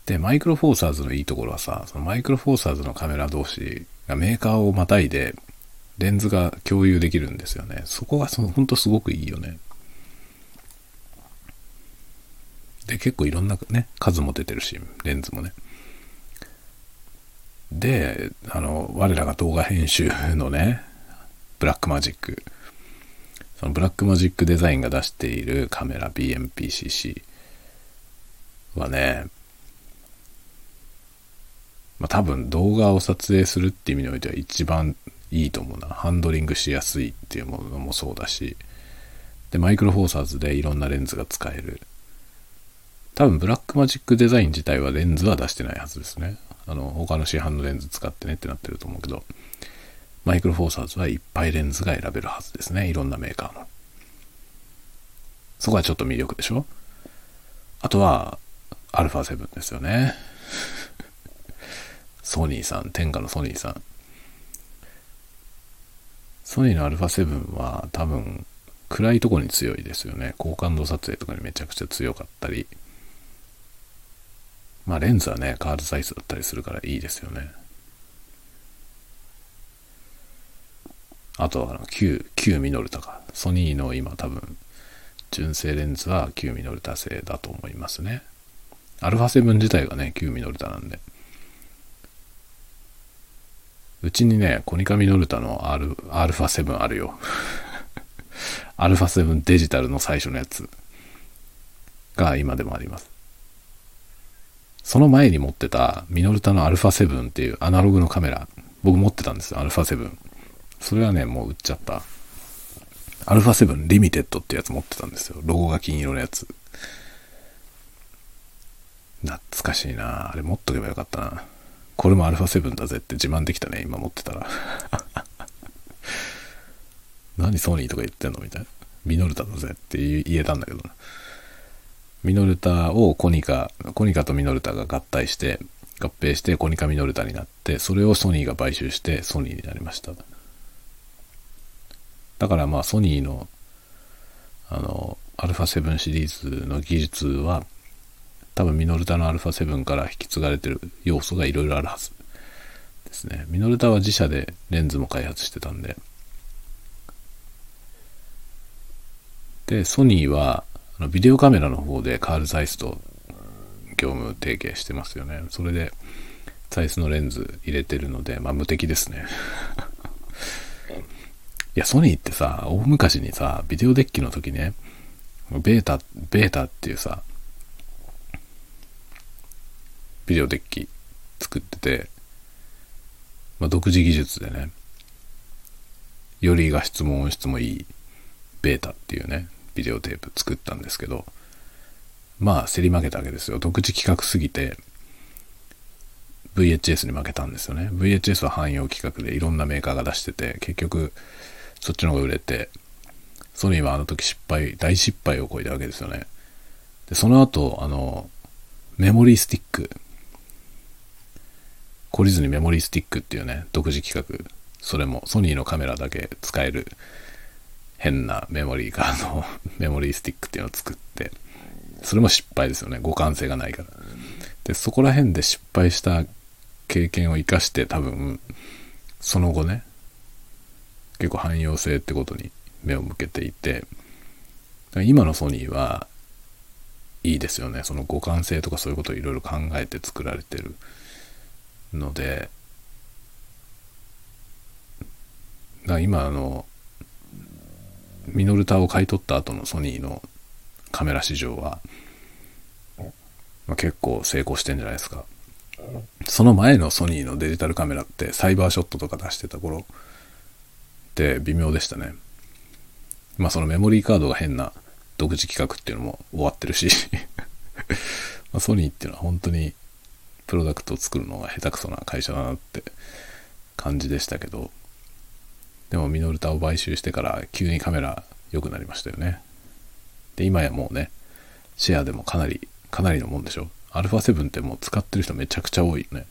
で、マイクロフォーサーズのいいところはさ、そのマイクロフォーサーズのカメラ同士がメーカーをまたいで、レンズが共有できるんですよね。そこがその、ほんとすごくいいよね。で、結構いろんなね、数も出てるし、レンズもね。で、あの、我らが動画編集のね、ブラックマジック。そのブラックマジックデザインが出しているカメラ BMPCC はね、まあ多分動画を撮影するっていう意味においては一番いいと思うな。ハンドリングしやすいっていうものもそうだし、で、マイクロフォーサーズでいろんなレンズが使える。多分ブラックマジックデザイン自体はレンズは出してないはずですね。あの、他の市販のレンズ使ってねってなってると思うけど、マイクロフォーサーズはいっぱいレンズが選べるはずですね。いろんなメーカーの。そこはちょっと魅力でしょ？あとは、α7 ですよね。ソニーさん、天下のソニーさん。ソニーの α7 は多分暗いところに強いですよね。高感度撮影とかにめちゃくちゃ強かったり。まあレンズはね、カードサイズだったりするからいいですよね。あとはあの旧、旧ミノルタか。ソニーの今多分、純正レンズは旧ミノルタ製だと思いますね。α7 自体がね、旧ミノルタなんで。うちにね、コニカミノルタの R、α7 あるよ。α7 デジタルの最初のやつが今でもあります。その前に持ってたミノルタの α7 っていうアナログのカメラ、僕持ってたんですよ、α7。それはね、もう売っちゃった。α7 リミテッドってやつ持ってたんですよ。ロゴが金色のやつ。懐かしいなあれ持っとけばよかったな。 これも α7 だぜって自慢できたね、今持ってたら。何ソニーとか言ってんのみたいな。ミノルタだぜって言えたんだけどな。ミノルタをコニカ、コニカとミノルタが合体して、合併してコニカミノルタになって、それをソニーが買収してソニーになりました。だからまあソニーの、あの、α7 シリーズの技術は、多分ミノルタの α7 から引き継がれてる要素がいろいろあるはずですね。ミノルタは自社でレンズも開発してたんで、で、ソニーは、ビデオカメラの方でカール・ザイスと業務提携してますよね。それで、ザイスのレンズ入れてるので、まあ無敵ですね。いや、ソニーってさ、大昔にさ、ビデオデッキの時ね、ベータ、ベータっていうさ、ビデオデッキ作ってて、まあ、独自技術でね、より画質も音質もいいベータっていうね、ビデオテープ作ったんですけど、まあ競り負けたわけですよ。独自企画すぎて、VHS に負けたんですよね。VHS は汎用規格でいろんなメーカーが出してて、結局そっちの方が売れて、ソニーはあの時失敗、大失敗を超えたわけですよね。で、その後、あの、メモリースティック、懲りずにメモリースティックっていうね、独自企画、それもソニーのカメラだけ使える変なメモリーカード、メモリースティックっていうのを作って、それも失敗ですよね。互換性がないから。で、そこら辺で失敗した経験を生かして多分、その後ね、結構汎用性ってことに目を向けていて、今のソニーはいいですよね。その互換性とかそういうことをいろいろ考えて作られてるので、だ今あの、ミノルタを買い取った後のソニーのカメラ市場は、まあ、結構成功してんじゃないですか。その前のソニーのデジタルカメラってサイバーショットとか出してた頃って微妙でしたね。まあそのメモリーカードが変な独自企画っていうのも終わってるし まソニーっていうのは本当にプロダクトを作るのが下手くそな会社だなって感じでしたけど、でもミノルタを買収してから急にカメラ良くなりましたよね。で、今やもうね、シェアでもかなり、かなりのもんでしょ。α7 ってもう使ってる人めちゃくちゃ多いよね。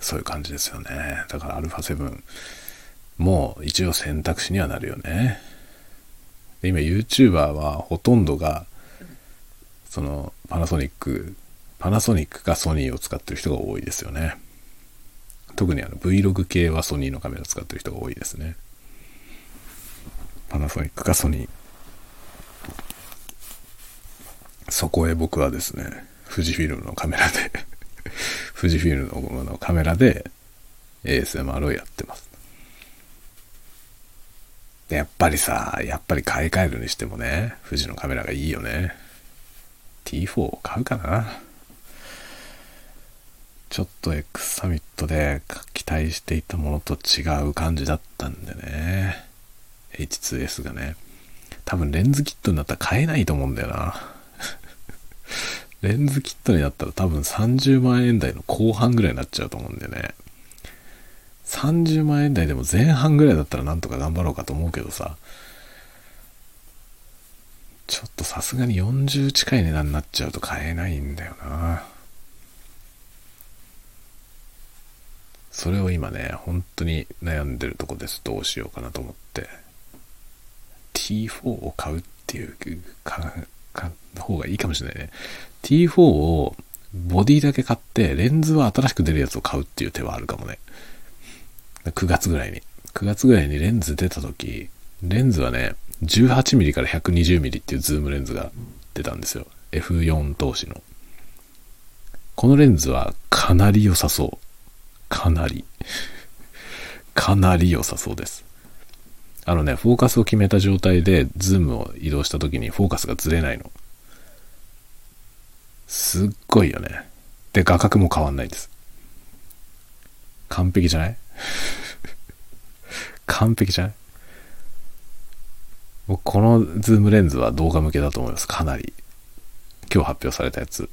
そういう感じですよね。だから α7 もう一応選択肢にはなるよね。で今 YouTuber はほとんどがそのパナソニックパナソニックかソニーを使ってる人が多いですよね。特にあの Vlog 系はソニーのカメラ使ってる人が多いですね。パナソニックかソニー。そこへ僕はですね、富士フィルムのカメラで富士フィルムのカメラで ASMR をやってます。やっぱりさ、やっぱり買い替えるにしてもね、富士のカメラがいいよね。T4 を買うかな。ちょっと X サミットで期待していたものと違う感じだったんでね。H2S がね。多分レンズキットになったら買えないと思うんだよな。レンズキットになったら多分30万円台の後半ぐらいになっちゃうと思うんでね。30万円台でも前半ぐらいだったらなんとか頑張ろうかと思うけどさ、ちょっとさすがに40近い値段になっちゃうと買えないんだよな。それを今ね、本当に悩んでるとこです。どうしようかなと思って。T4 を買うっていうか、か、方がいいかもしれないね。T4 をボディだけ買って、レンズは新しく出るやつを買うっていう手はあるかもね。9月ぐらいに。9月ぐらいにレンズ出た時、レンズはね、18mm から 120mm っていうズームレンズが出たんですよ。F4 通しの。このレンズはかなり良さそう。かなり。かなり良さそうです。あのね、フォーカスを決めた状態でズームを移動した時にフォーカスがずれないの。すっごいよね。で、画角も変わんないです。完璧じゃない？完璧じゃない？僕、このズームレンズは動画向けだと思います。かなり。今日発表されたやつ。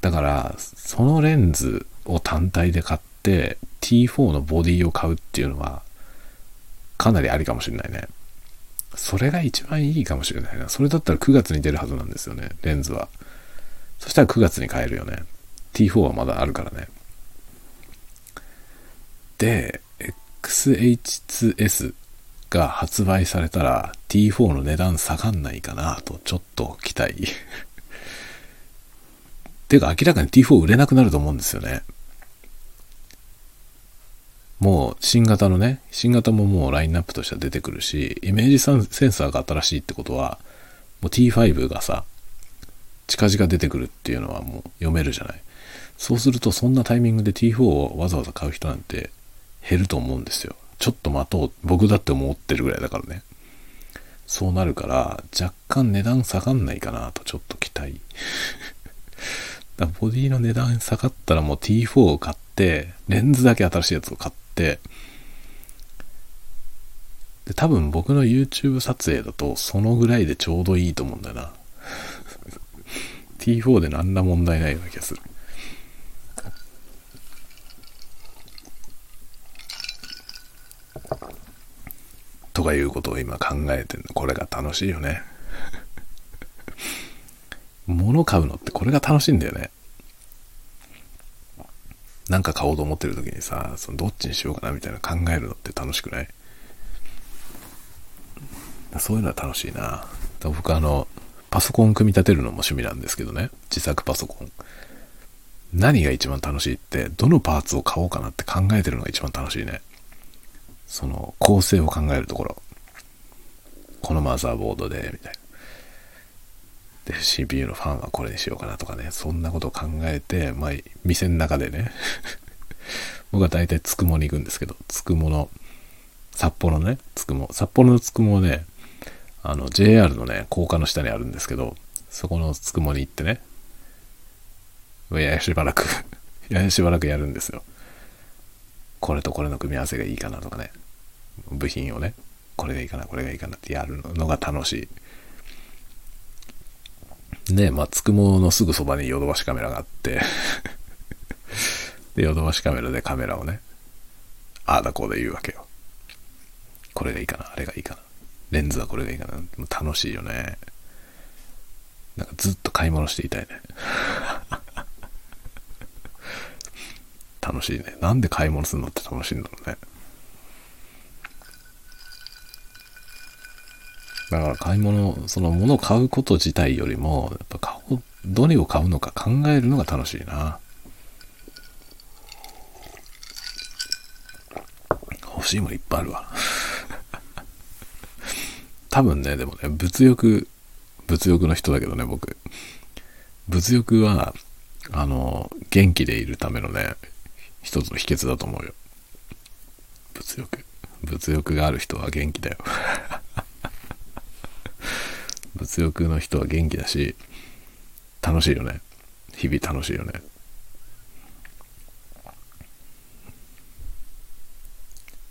だから、そのレンズを単体で買って T4 のボディを買うっていうのは、かなりありかもしれないね。それが一番いいかもしれないな。それだったら9月に出るはずなんですよね、レンズは。そしたら9月に買えるよね。T4 はまだあるからね。で、XH2S が発売されたら T4 の値段下がんないかなとちょっと期待 ていうか明らかに T4 売れなくなると思うんですよね。もう新型のね、新型ももうラインナップとしては出てくるし、イメージセンサーが新しいってことは、もう T5 がさ、近々出てくるっていうのはもう読めるじゃない。そうするとそんなタイミングで T4 をわざわざ買う人なんて減ると思うんですよ。ちょっと待とう。僕だって思ってるぐらいだからね。そうなるから、若干値段下がんないかなとちょっと期待。だボディの値段下がったらもう T4 を買って、レンズだけ新しいやつを買って、で、多分僕の YouTube 撮影だとそのぐらいでちょうどいいと思うんだよな。T4 で何ら問題ないような気がする。とかいうことを今考えてる。これが楽しいよね。物買うのってこれが楽しいんだよね。なんか買おうと思ってる時にさ、そのどっちにしようかなみたいな考えるのって楽しくない？そういうのは楽しいな。僕あの、パソコン組み立てるのも趣味なんですけどね。自作パソコン。何が一番楽しいって、どのパーツを買おうかなって考えてるのが一番楽しいね。その構成を考えるところ。このマザーボードで、みたいな。で、CPU のファンはこれにしようかなとかね、そんなことを考えて、まあ、店の中でね 僕は大体つくもに行くんですけど、つくもの、札幌のね、つくも、札幌のつくもね、あの、JR のね、高架の下にあるんですけど、そこのつくもに行ってね、いや、しばらくい や、しばらくやるんですよ。これとこれの組み合わせがいいかなとかね。部品をね、これがいいかな、これがいいかなってやるのが楽しい。で、まあ、つくものすぐそばにヨドバシカメラがあってで、ヨドバシカメラでカメラをね、ああだこうで言うわけよ。これがいいかな、あれがいいかな。レンズはこれがいいかな。楽しいよね。なんかずっと買い物していたいね。楽しいね。なんで買い物するのって楽しいんだろうね。だから買い物、その物を買うこと自体よりも、やっぱ買う、どれを買うのか考えるのが楽しいな。欲しいものいっぱいあるわ。多分ね、でもね、物欲、物欲の人だけどね、僕。物欲は、あの、元気でいるためのね、一つの秘訣だと思うよ。物欲。物欲がある人は元気だよ。物欲の人は元気だし、楽しいよね。日々楽しいよね。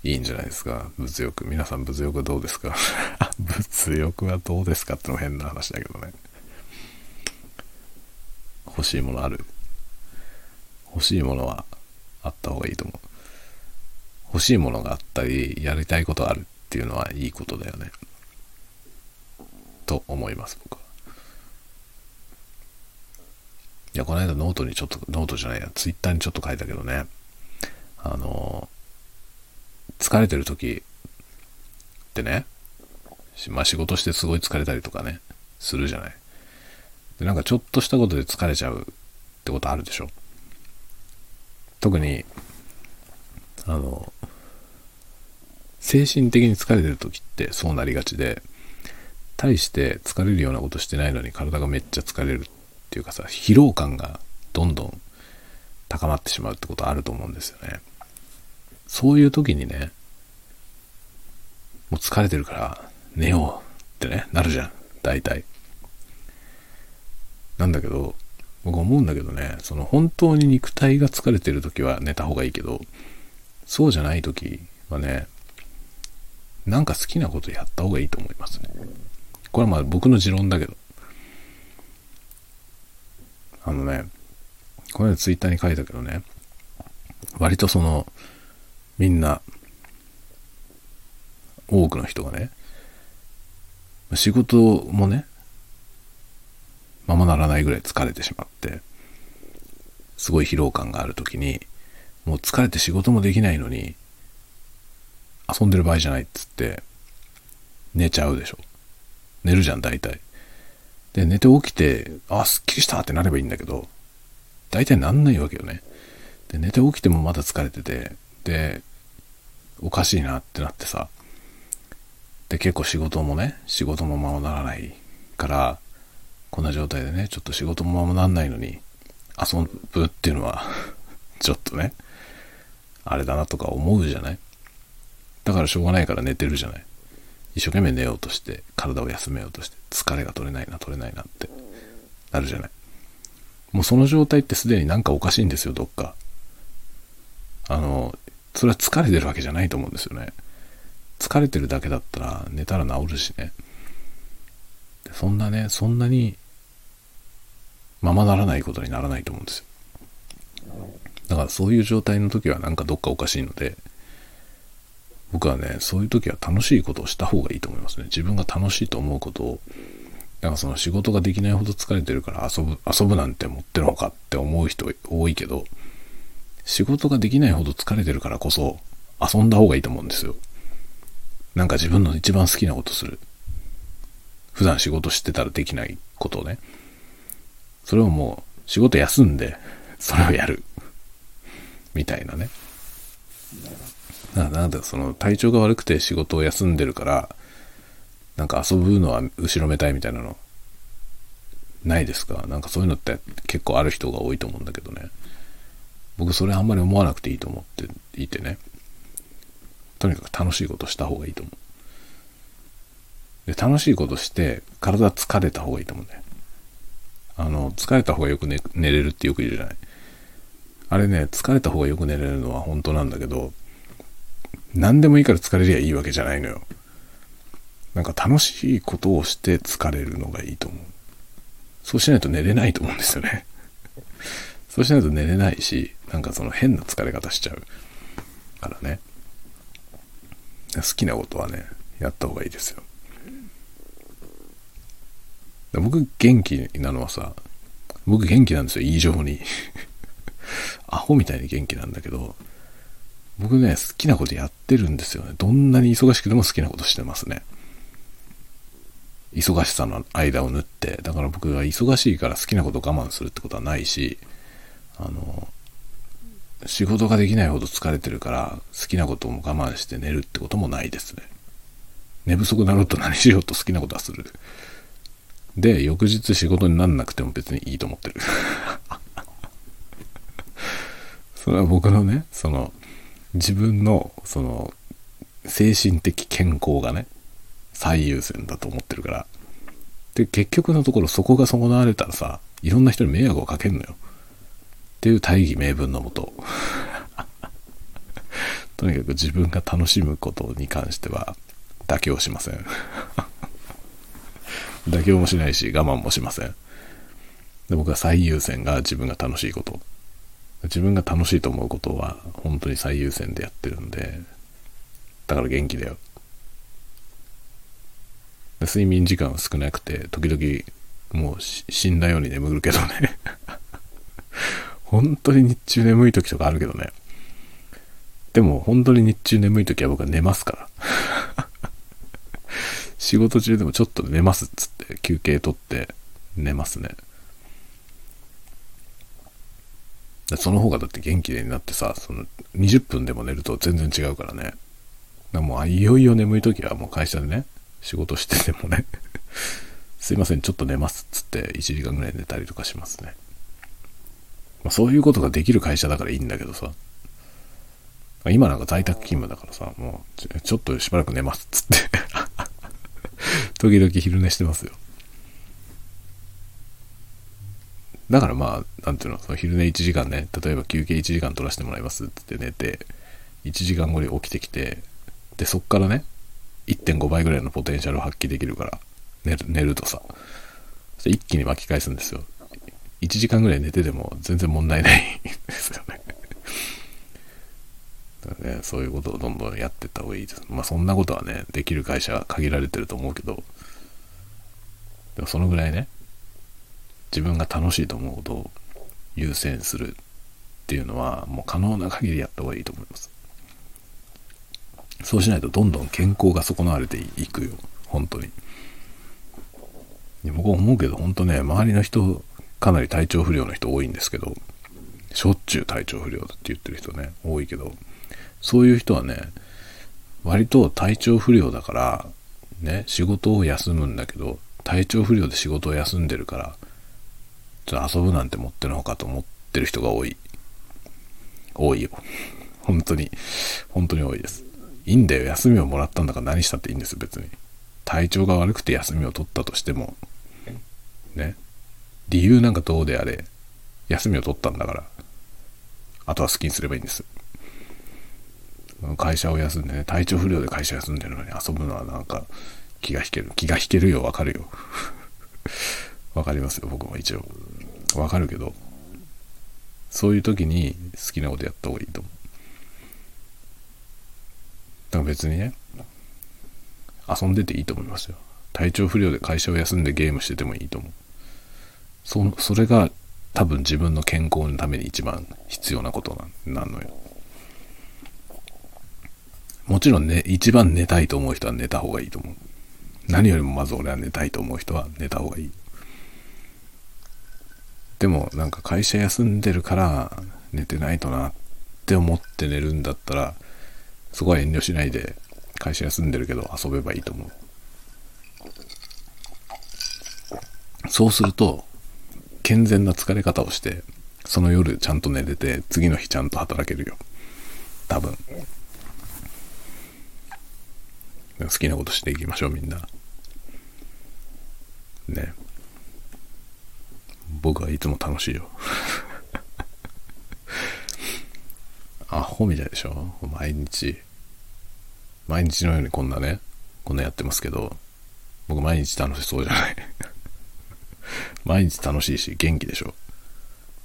いいんじゃないですか。物欲。皆さん物欲どうですか？物欲はどうですかっての変な話だけどね。欲しいものある？欲しいものはあった方がいいと思う。欲しいものがあったり、やりたいことあるっていうのはいいことだよね。と思います、僕は。いや、この間ノートにちょっと、ノートじゃないや、ツイッターにちょっと書いたけどね、あの、疲れてる時ってね、まあ仕事してすごい疲れたりとかね、するじゃない。で、なんかちょっとしたことで疲れちゃうってことあるでしょ。特に、あの、精神的に疲れてる時ってそうなりがちで、対して疲れるようなことしてないのに体がめっちゃ疲れるっていうかさ、疲労感がどんどん高まってしまうってことあると思うんですよね。そういう時にね、もう疲れてるから寝ようってね、なるじゃん。大体。なんだけど、僕思うんだけどね、その本当に肉体が疲れてる時は寝た方がいいけど、そうじゃない時はね、なんか好きなことやった方がいいと思いますね。これはまあ僕の持論だけど。あのね、この間ツイッターに書いたけどね、割とその、みんな、多くの人がね、仕事もね、ままならないぐらい疲れてしまって、すごい疲労感がある時に、もう疲れて仕事もできないのに、遊んでる場合じゃないっつって、寝ちゃうでしょ。寝るじゃん、大体。で、寝て起きて、あ、すっきりしたってなればいいんだけど、大体なんないわけよね。で、寝て起きてもまだ疲れてて、で、おかしいなってなってさ、で、結構仕事もね、仕事もままならないから、こんな状態でね、ちょっと仕事もままなんないのに、遊ぶっていうのは ちょっとね、あれだなとか思うじゃないだからしょうがないから寝てるじゃない一生懸命寝ようとして、体を休めようとして、疲れが取れないな、取れないなってなるじゃない。もうその状態ってすでになんかおかしいんですよ、どっか。あの、それは疲れてるわけじゃないと思うんですよね。疲れてるだけだったら寝たら治るしね。そんなね、そんなにままならないことにならないと思うんですよ。だからそういう状態の時はなんかどっかおかしいので、僕はね、そういう時は楽しいことをした方がいいと思いますね。自分が楽しいと思うことを、だかその仕事ができないほど疲れてるから遊ぶ、遊ぶなんて持ってるのかって思う人多いけど、仕事ができないほど疲れてるからこそ遊んだ方がいいと思うんですよ。なんか自分の一番好きなことする。普段仕事してたらできないことをね。それをもう仕事休んで、それをやる。みたいなね。なんだその体調が悪くて仕事を休んでるからなんか遊ぶのは後ろめたいみたいなのないですか？なんかそういうのって結構ある人が多いと思うんだけどね。僕それあんまり思わなくていいと思っていてね。とにかく楽しいことした方がいいと思う。で楽しいことして体疲れた方がいいと思うんだよ。あの疲れた方がよく寝寝れるってよく言うじゃない。あれね疲れた方がよく寝れるのは本当なんだけど何でもいいから疲れりゃいいわけじゃないのよ。なんか楽しいことをして疲れるのがいいと思う。そうしないと寝れないと思うんですよね。そうしないと寝れないし、なんかその変な疲れ方しちゃうからね。好きなことはね、やった方がいいですよ。僕元気なのはさ、僕元気なんですよ、異常に。アホみたいに元気なんだけど、僕ね、好きなことやってるんですよね。どんなに忙しくても好きなことしてますね。忙しさの間を縫って。だから僕が忙しいから好きなことを我慢するってことはないし、あの、仕事ができないほど疲れてるから好きなことも我慢して寝るってこともないですね。寝不足だろうと何しようと好きなことはする。で、翌日仕事になんなくても別にいいと思ってる。それは僕のね、その、自分の、その、精神的健康がね、最優先だと思ってるから。で、結局のところそこが損なわれたらさ、いろんな人に迷惑をかけるのよ。っていう大義名分のもと。とにかく自分が楽しむことに関しては妥協しません。妥協もしないし我慢もしません。で僕は最優先が自分が楽しいこと。自分が楽しいと思うことは本当に最優先でやってるんで、だから元気だよ。睡眠時間は少なくて、時々もう死んだように眠るけどね 本当に日中眠い時とかあるけどね。でも本当に日中眠い時は僕は寝ますから 仕事中でもちょっと寝ますっつって休憩取って寝ますね。その方がだって元気になってさ、その20分でも寝ると全然違うからね。だもういよいよ眠い時はもう会社でね、仕事しててもね すいません、ちょっと寝ますっつって1時間ぐらい寝たりとかしますね。まあ、そういうことができる会社だからいいんだけどさ。今なんか在宅勤務だからさ、もうちょっとしばらく寝ますっつって 時々昼寝してますよ。だからまあ、なんていうの、その昼寝1時間ね、例えば休憩1時間取らせてもらいますってって寝て、1時間後に起きてきて、で、そっからね、1.5倍ぐらいのポテンシャルを発揮できるから、寝る寝るとさ、一気に巻き返すんですよ。1時間ぐらい寝てても全然問題ないですよね。だからね、そういうことをどんどんやってった方がいいです。まあそんなことはね、できる会社は限られてると思うけど、でもそのぐらいね、自分が楽しいと思うことを優先するっていうのはもう可能な限りやった方がいいと思います。そうしないとどんどん健康が損なわれていくよ。本当に。僕は思うけど、本当ね、周りの人、かなり体調不良の人多いんですけど、しょっちゅう体調不良だって言ってる人ね、多いけど、そういう人はね、割と体調不良だから、ね、仕事を休むんだけど、体調不良で仕事を休んでるから、と遊ぶなんて持ってのかと思ってる人が多い。多いよ。本当に、本当に多いです。いいんだよ。休みをもらったんだから何したっていいんですよ、別に。体調が悪くて休みを取ったとしても、ね。理由なんかどうであれ、休みを取ったんだから、あとは好きにすればいいんです。会社を休んでね、体調不良で会社休んでるのに遊ぶのはなんか気が引ける。気が引けるよ、わかるよ。わかりますよ、僕も一応。わかるけど、そういう時に好きなことやった方がいいと思う。だから別にね、遊んでていいと思いますよ。体調不良で会社を休んでゲームしててもいいと思う。そそれが多分自分の健康のために一番必要なことなんのよ。もちろんね、一番寝たいと思う人は寝た方がいいと思う。何よりもまず俺は寝たいと思う人は寝た方がいい。でもなんか会社休んでるから寝てないとなって思って寝るんだったら、そこは遠慮しないで会社休んでるけど遊べばいいと思う。そうすると、健全な疲れ方をして、その夜ちゃんと寝れて、次の日ちゃんと働けるよ。多分。好きなことしていきましょう、みんな。ね。僕はいつも楽しいよ。アホみたいでしょ？毎日。毎日のようにこんなね、こんなやってますけど、僕毎日楽しそうじゃない毎日楽しいし元気でしょ？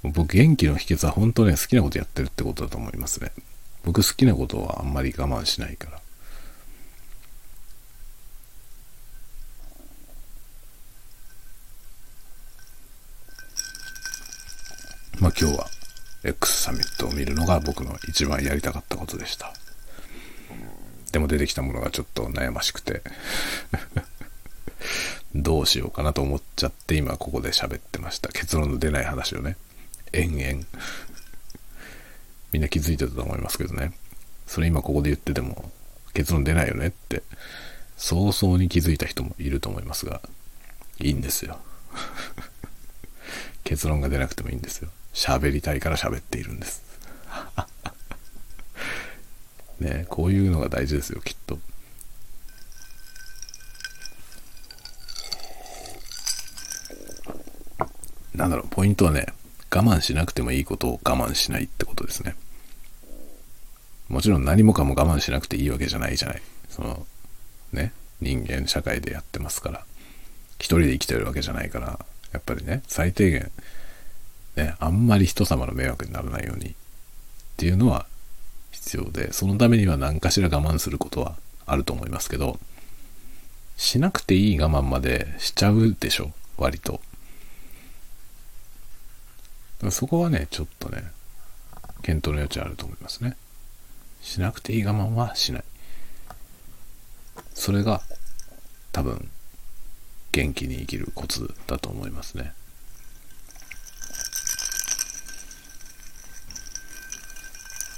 僕元気の秘訣は本当ね、好きなことやってるってことだと思いますね。僕好きなことはあんまり我慢しないから。まあ今日は X サミットを見るのが僕の一番やりたかったことでした。でも出てきたものがちょっと悩ましくて どうしようかなと思っちゃって今ここで喋ってました。結論の出ない話をね。延々。みんな気づいてたと思いますけどね。それ今ここで言ってても結論出ないよねって早々に気づいた人もいると思いますが、いいんですよ。結論が出なくてもいいんですよ。喋りたいから喋っているんです。ねこういうのが大事ですよ、きっと。なんだろう、ポイントはね、我慢しなくてもいいことを我慢しないってことですね。もちろん何もかも我慢しなくていいわけじゃないじゃない。その、ね、人間社会でやってますから。一人で生きてるわけじゃないから、やっぱりね、最低限、ね、あんまり人様の迷惑にならないようにっていうのは必要で、そのためには何かしら我慢することはあると思いますけど、しなくていい我慢までしちゃうでしょ、割と。そこはね、ちょっとね、検討の余地あると思いますね。しなくていい我慢はしない。それが多分元気に生きるコツだと思いますね。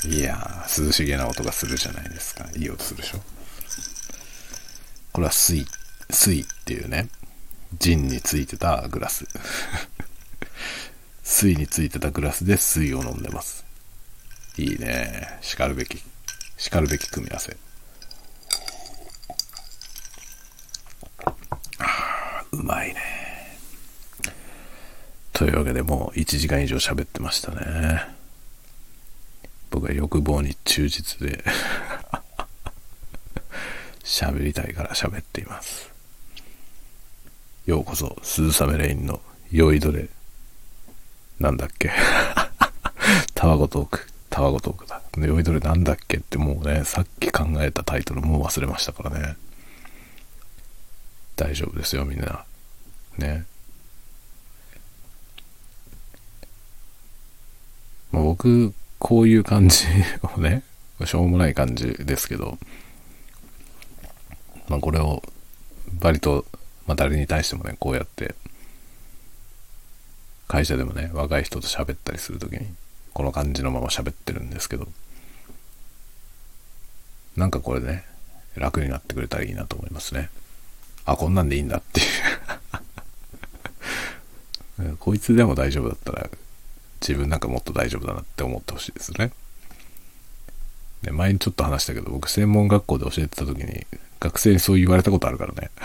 いやー、涼しげな音がするじゃないですか。いい音するでしょ？これは水、水っていうね、ジンについてたグラス。水についてたグラスで水を飲んでます。いいね。叱るべき、叱るべき組み合わせ。うまいね。というわけでもう1時間以上喋ってましたね。僕は欲望に忠実で 喋りたいから喋っています。ようこそ、鈴雨レインの酔いどれなんだっけ タワゴトーク。タワゴトークだ。酔いどれなんだっけってもうね、さっき考えたタイトルもう忘れましたからね。大丈夫ですよ、みんな。ね。まあ、僕、こういう感じをね、しょうもない感じですけど、まあ、これを割と、まあ、誰に対してもね、こうやって会社でもね、若い人と喋ったりするときに、この感じのまま喋ってるんですけど、なんかこれね、楽になってくれたらいいなと思いますね。あ、こんなんでいいんだっていう こいつでも大丈夫だったら、自分なんかもっと大丈夫だなって思ってほしいですね。で、前にちょっと話したけど、僕専門学校で教えてた時に、学生にそう言われたことあるからね。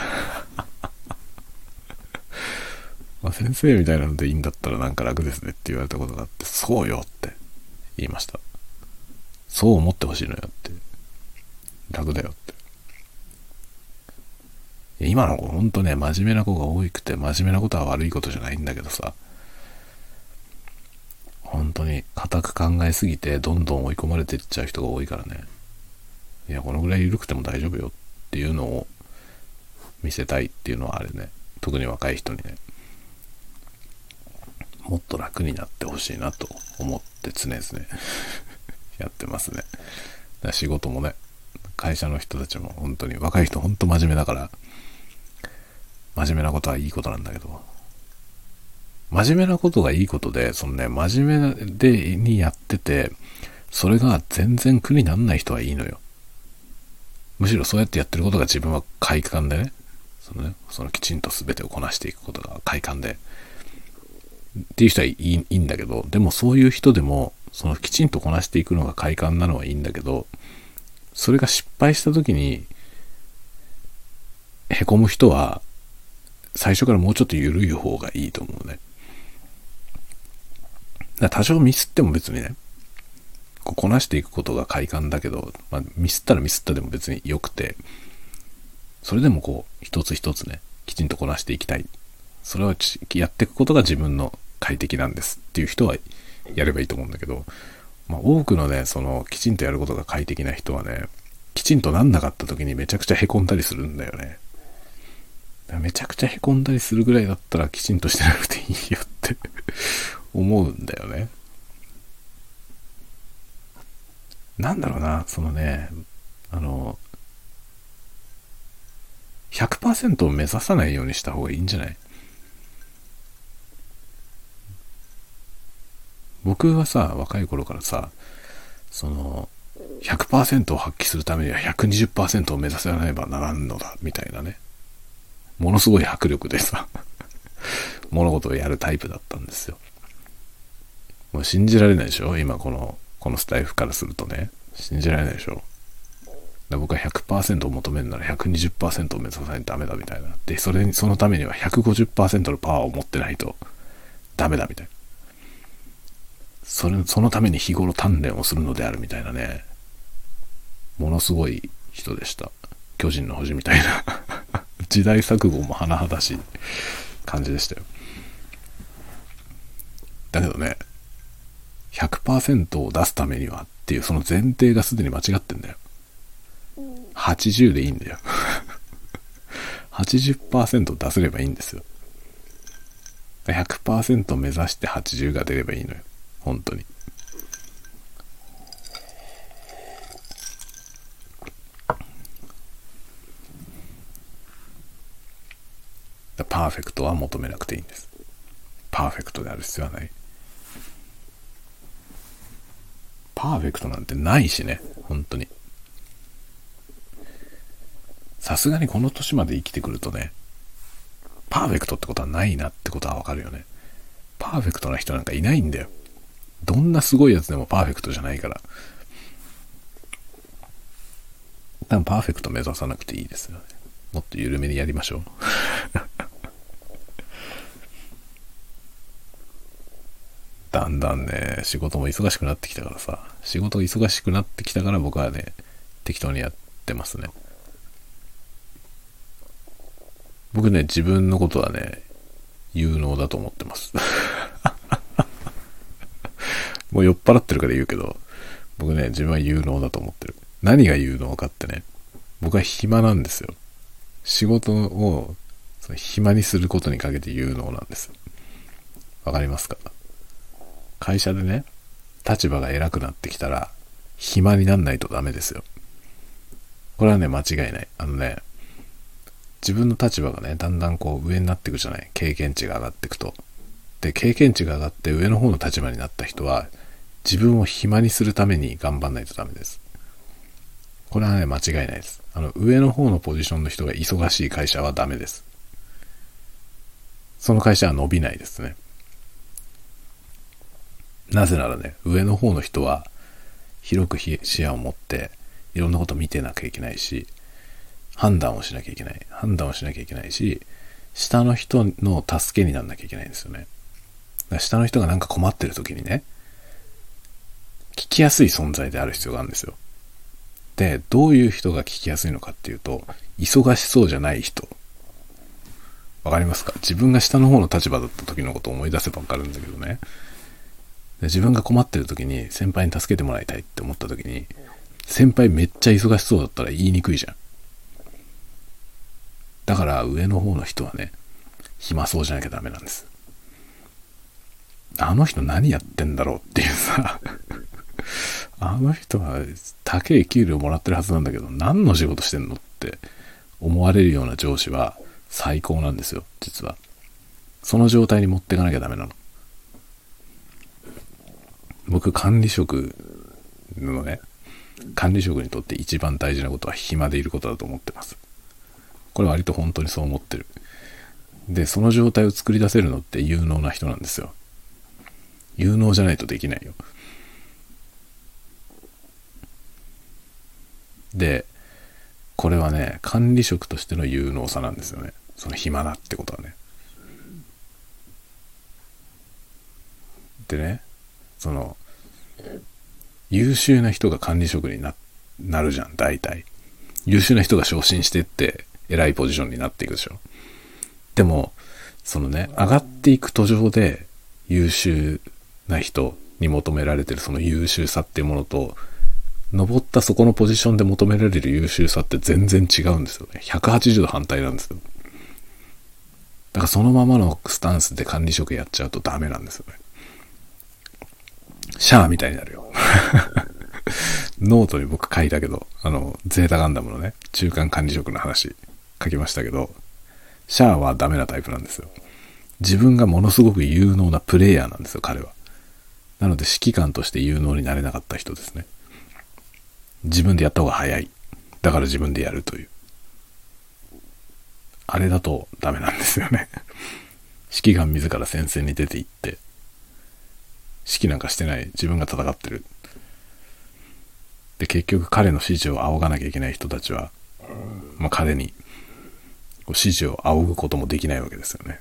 ま、先生みたいなのでいいんだったらなんか楽ですねって言われたことがあって、そうよって言いました。そう思ってほしいのよって。楽だよって。今の子ほんとね、真面目な子が多くて、真面目なことは悪いことじゃないんだけどさ、本当に固く考えすぎて、どんどん追い込まれていっちゃう人が多いからね。いや、このぐらい緩くても大丈夫よっていうのを見せたいっていうのはあれね、特に若い人にね。もっと楽になってほしいなと思って常々 やってますね。仕事もね、会社の人たちも本当に若い人本当真面目だから、真面目なことはいいことなんだけど、真面目なことがいいことで、そのね、真面目でにやってて、それが全然苦になんない人はいいのよ。むしろそうやってやってることが自分は快感でね、そのね、そのきちんと全てをこなしていくことが快感で、っていう人はいいいいんだけど、でもそういう人でも、そのきちんとこなしていくのが快感なのはいいんだけど、それが失敗した時に、へこむ人は、最初からもうちょっと緩い方がいいと思うね。多少ミスっても別にね、こうこなしていくことが快感だけど、まあ、ミスったらミスったでも別に良くて、それでもこう、一つ一つね、きちんとこなしていきたい。それをやっていくことが自分の快適なんですっていう人はやればいいと思うんだけど、まあ、多くのね、その、きちんとやることが快適な人はね、きちんとなんなかった時にめちゃくちゃへこんだりするんだよね。めちゃくちゃへこんだりするぐらいだったらきちんとしてなくていいよって思うんだよね。なんだろうな、そのね、あの、100%を目指さないようにした方がいいんじゃない？僕はさ、若い頃からさ、その、100%を発揮するためには120%を目指さねばならんのだ、みたいなね。ものすごい迫力でさ、物事をやるタイプだったんですよ。もう信じられないでしょ？今この、このスタイフからするとね。信じられないでしょ？僕は100%を求めるなら120%を目指さないとダメだみたいな。で、それに、そのためには150%のパワーを持ってないとダメだみたいな。それ、そのために日頃鍛錬をするのであるみたいなね。ものすごい人でした。巨人の星みたいな 時代錯誤も甚だしい感じでしたよ。だけどね、100%を出すためにはっていうその前提がすでに間違ってんだよ。80でいいんだよ。80%出せればいいんですよ。100%目指して80が出ればいいのよ。本当に。パーフェクトは求めなくていいんです。パーフェクトである必要はない。パーフェクトなんてないしね、本当に。さすがにこの年まで生きてくるとね、パーフェクトってことはないなってことはわかるよね。パーフェクトな人なんかいないんだよ。どんなすごいやつでもパーフェクトじゃないから。多分パーフェクト目指さなくていいですよね。もっと緩めにやりましょう。だんだんね、仕事も忙しくなってきたからさ、仕事忙しくなってきたから僕はね、適当にやってますね。僕ね、自分のことはね、有能だと思ってます。もう酔っ払ってるから言うけど、僕ね、自分は有能だと思ってる。何が有能かってね、僕は暇なんですよ。仕事をその暇にすることにかけて有能なんです。わかりますか？会社でね、立場が偉くなってきたら、暇になんないとダメですよ。これはね、間違いない。あのね、自分の立場がね、だんだんこう上になっていくじゃない？経験値が上がっていくと。で、経験値が上がって上の方の立場になった人は、自分を暇にするために頑張んないとダメです。これはね、間違いないです。あの、上の方のポジションの人が忙しい会社はダメです。その会社は伸びないですね。なぜならね、上の方の人は広く視野を持っていろんなこと見てなきゃいけないし、判断をしなきゃいけない。判断をしなきゃいけないし、下の人の助けになんなきゃいけないんですよね。下の人がなんか困ってる時にね、聞きやすい存在である必要があるんですよ。で、どういう人が聞きやすいのかっていうと、忙しそうじゃない人。わかりますか？自分が下の方の立場だった時のことを思い出せばわかるんだけどね。自分が困ってる時に先輩に助けてもらいたいって思った時に、先輩めっちゃ忙しそうだったら言いにくいじゃん。だから上の方の人はね、暇そうじゃなきゃダメなんです。あの人何やってんだろうっていうさ あの人は高い給料もらってるはずなんだけど、何の仕事してんのって思われるような上司は最高なんですよ、実は。その状態に持っていかなきゃダメなの。僕、管理職のね、管理職にとって一番大事なことは暇でいることだと思ってます。これ割と本当にそう思ってる。で、その状態を作り出せるのって有能な人なんですよ。有能じゃないとできないよ。で、これはね、管理職としての有能さなんですよね。その暇だってことはね。でね、その、優秀な人が管理職にななるじゃん、大体。優秀な人が昇進してって、偉いポジションになっていくでしょ。でも、そのね、上がっていく途上で優秀な人に求められてるその優秀さっていうものと、登ったそこのポジションで求められる優秀さって全然違うんですよね。180度反対なんですよ。だからそのままのスタンスで管理職やっちゃうとダメなんですよね。シャアみたいになるよ。ノートに僕書いたけど、あの、ゼータガンダムのね、中間管理職の話書きましたけど、シャアはダメなタイプなんですよ。自分がものすごく有能なプレイヤーなんですよ、彼は。なので指揮官として有能になれなかった人ですね。自分でやった方が早い。だから自分でやるという。あれだとダメなんですよね。指揮官自ら戦線に出て行って、指揮なんかしてない。自分が戦ってる。で、結局彼の指示を仰がなきゃいけない人たちは、まあ、彼に、指示を仰ぐこともできないわけですよね。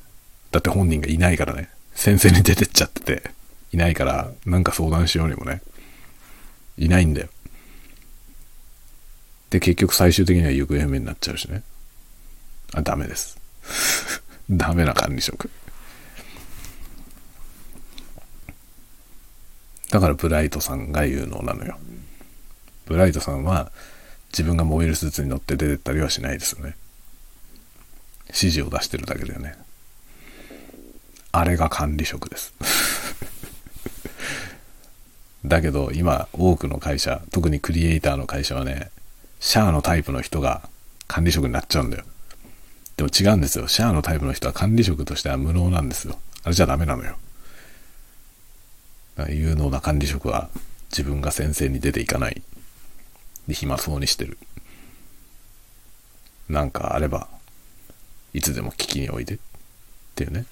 だって本人がいないからね。先生に出てっちゃってて、いないから、なんか相談しようにもね、いないんだよ。で、結局最終的には行方不明になっちゃうしね。あ、ダメです。ダメな管理職。だからブライトさんが有能なのよ。ブライトさんは自分が燃えるスーツに乗って出てったりはしないですよね。指示を出してるだけだよね。あれが管理職です。だけど今多くの会社、特にクリエイターの会社はね、シャアのタイプの人が管理職になっちゃうんだよ。でも違うんですよ。シャアのタイプの人は管理職としては無能なんですよ。あれじゃダメなのよ。有能な管理職は自分が先生に出ていかない。で、暇そうにしてる。なんかあれば、いつでも聞きにおいでっていうね。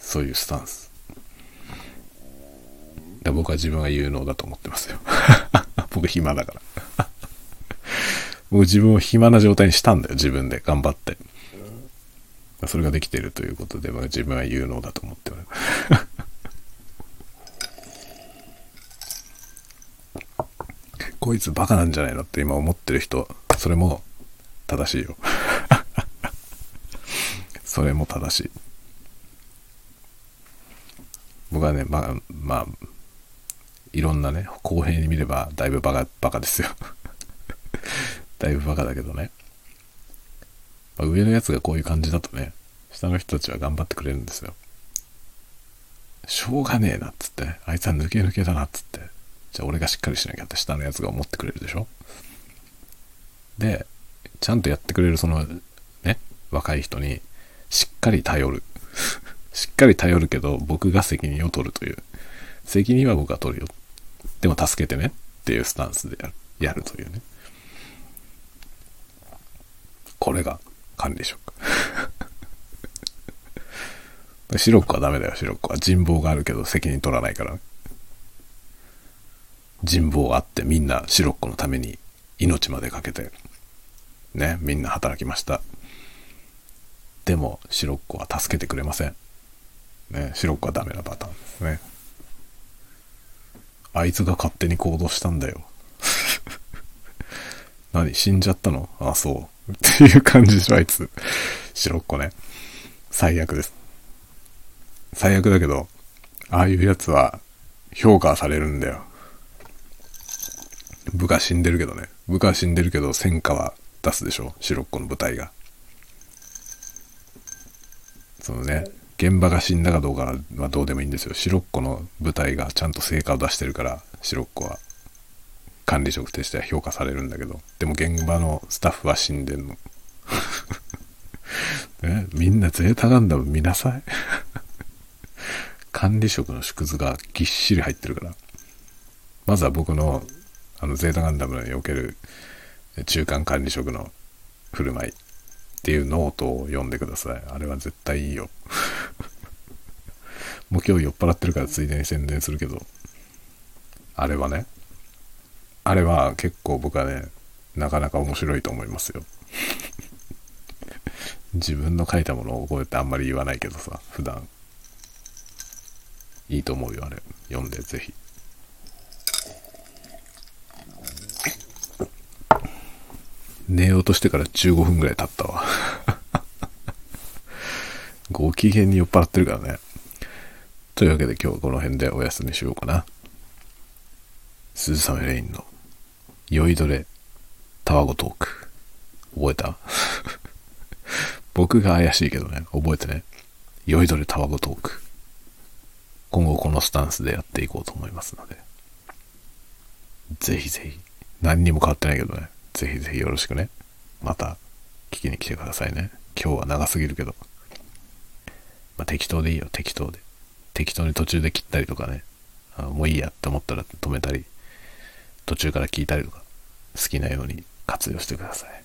そういうスタンス。で僕は自分が有能だと思ってますよ。僕暇だから。僕自分を暇な状態にしたんだよ。自分で頑張って。それができているということで、自分は有能だと思ってます。こいつバカなんじゃないのって今思ってる人、それも正しいよ。それも正しい。僕はね、まあ、まあ、いろんなね、公平に見ればだいぶバカ、バカですよ。だいぶバカだけどね。まあ、上のやつがこういう感じだとね、下の人たちは頑張ってくれるんですよ。しょうがねえなっつって、あいつは抜け抜けだなっつって。じゃあ俺がしっかりしなきゃって下のやつが思ってくれるでしょ？で、ちゃんとやってくれるそのね、若い人にしっかり頼る。しっかり頼るけど僕が責任を取るという。責任は僕が取るよ。でも助けてねっていうスタンスでやるやるというね。これが管理職。シロックはダメだよ、シロックは。人望があるけど責任取らないからね。人望あってみんなシロッコのために命までかけて、ね、みんな働きました。でも、シロッコは助けてくれません。ね、シロッコはダメなパターンですね。あいつが勝手に行動したんだよ。何死んじゃったの？あ、そう。っていう感じでしょ、あいつ。シロッコね。最悪です。最悪だけど、ああいうやつは評価されるんだよ。部下死んでるけどね。部下死んでるけど戦果は出すでしょ？白っ子の部隊が。そのね、現場が死んだかどうかはどうでもいいんですよ。白っ子の部隊がちゃんと成果を出してるから、白っ子は管理職としては評価されるんだけど、でも現場のスタッフは死んでんの。ね、みんなゼータガンダム見なさい。管理職の縮図がぎっしり入ってるから。まずは僕のあのゼータガンダムにおける中間管理職の振る舞いっていうノートを読んでください。あれは絶対いいよ。もう今日酔っ払ってるからついでに宣伝するけど、あれはね、あれは結構僕はね、なかなか面白いと思いますよ。自分の書いたものを覚えてあんまり言わないけどさ、普段。いいと思うよ、あれ。読んで、ぜひ。寝ようとしてから15分ぐらい経ったわ ご機嫌に酔っ払ってるからね。というわけで今日はこの辺でお休みしようかな。鈴雨レインの酔いどれタワゴトーク。覚えた？僕が怪しいけどね、覚えてね。酔いどれタワゴトーク。今後このスタンスでやっていこうと思いますので。ぜひぜひ。何にも変わってないけどね。ぜひぜひよろしくね。また聞きに来てくださいね。今日は長すぎるけど。まあ、適当でいいよ、適当で。適当に途中で切ったりとかね。あもういいやって思ったら止めたり、途中から聞いたりとか、好きなように活用してください。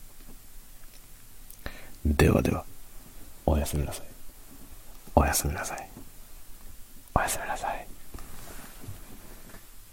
ではでは、おやすみなさい。おやすみなさい。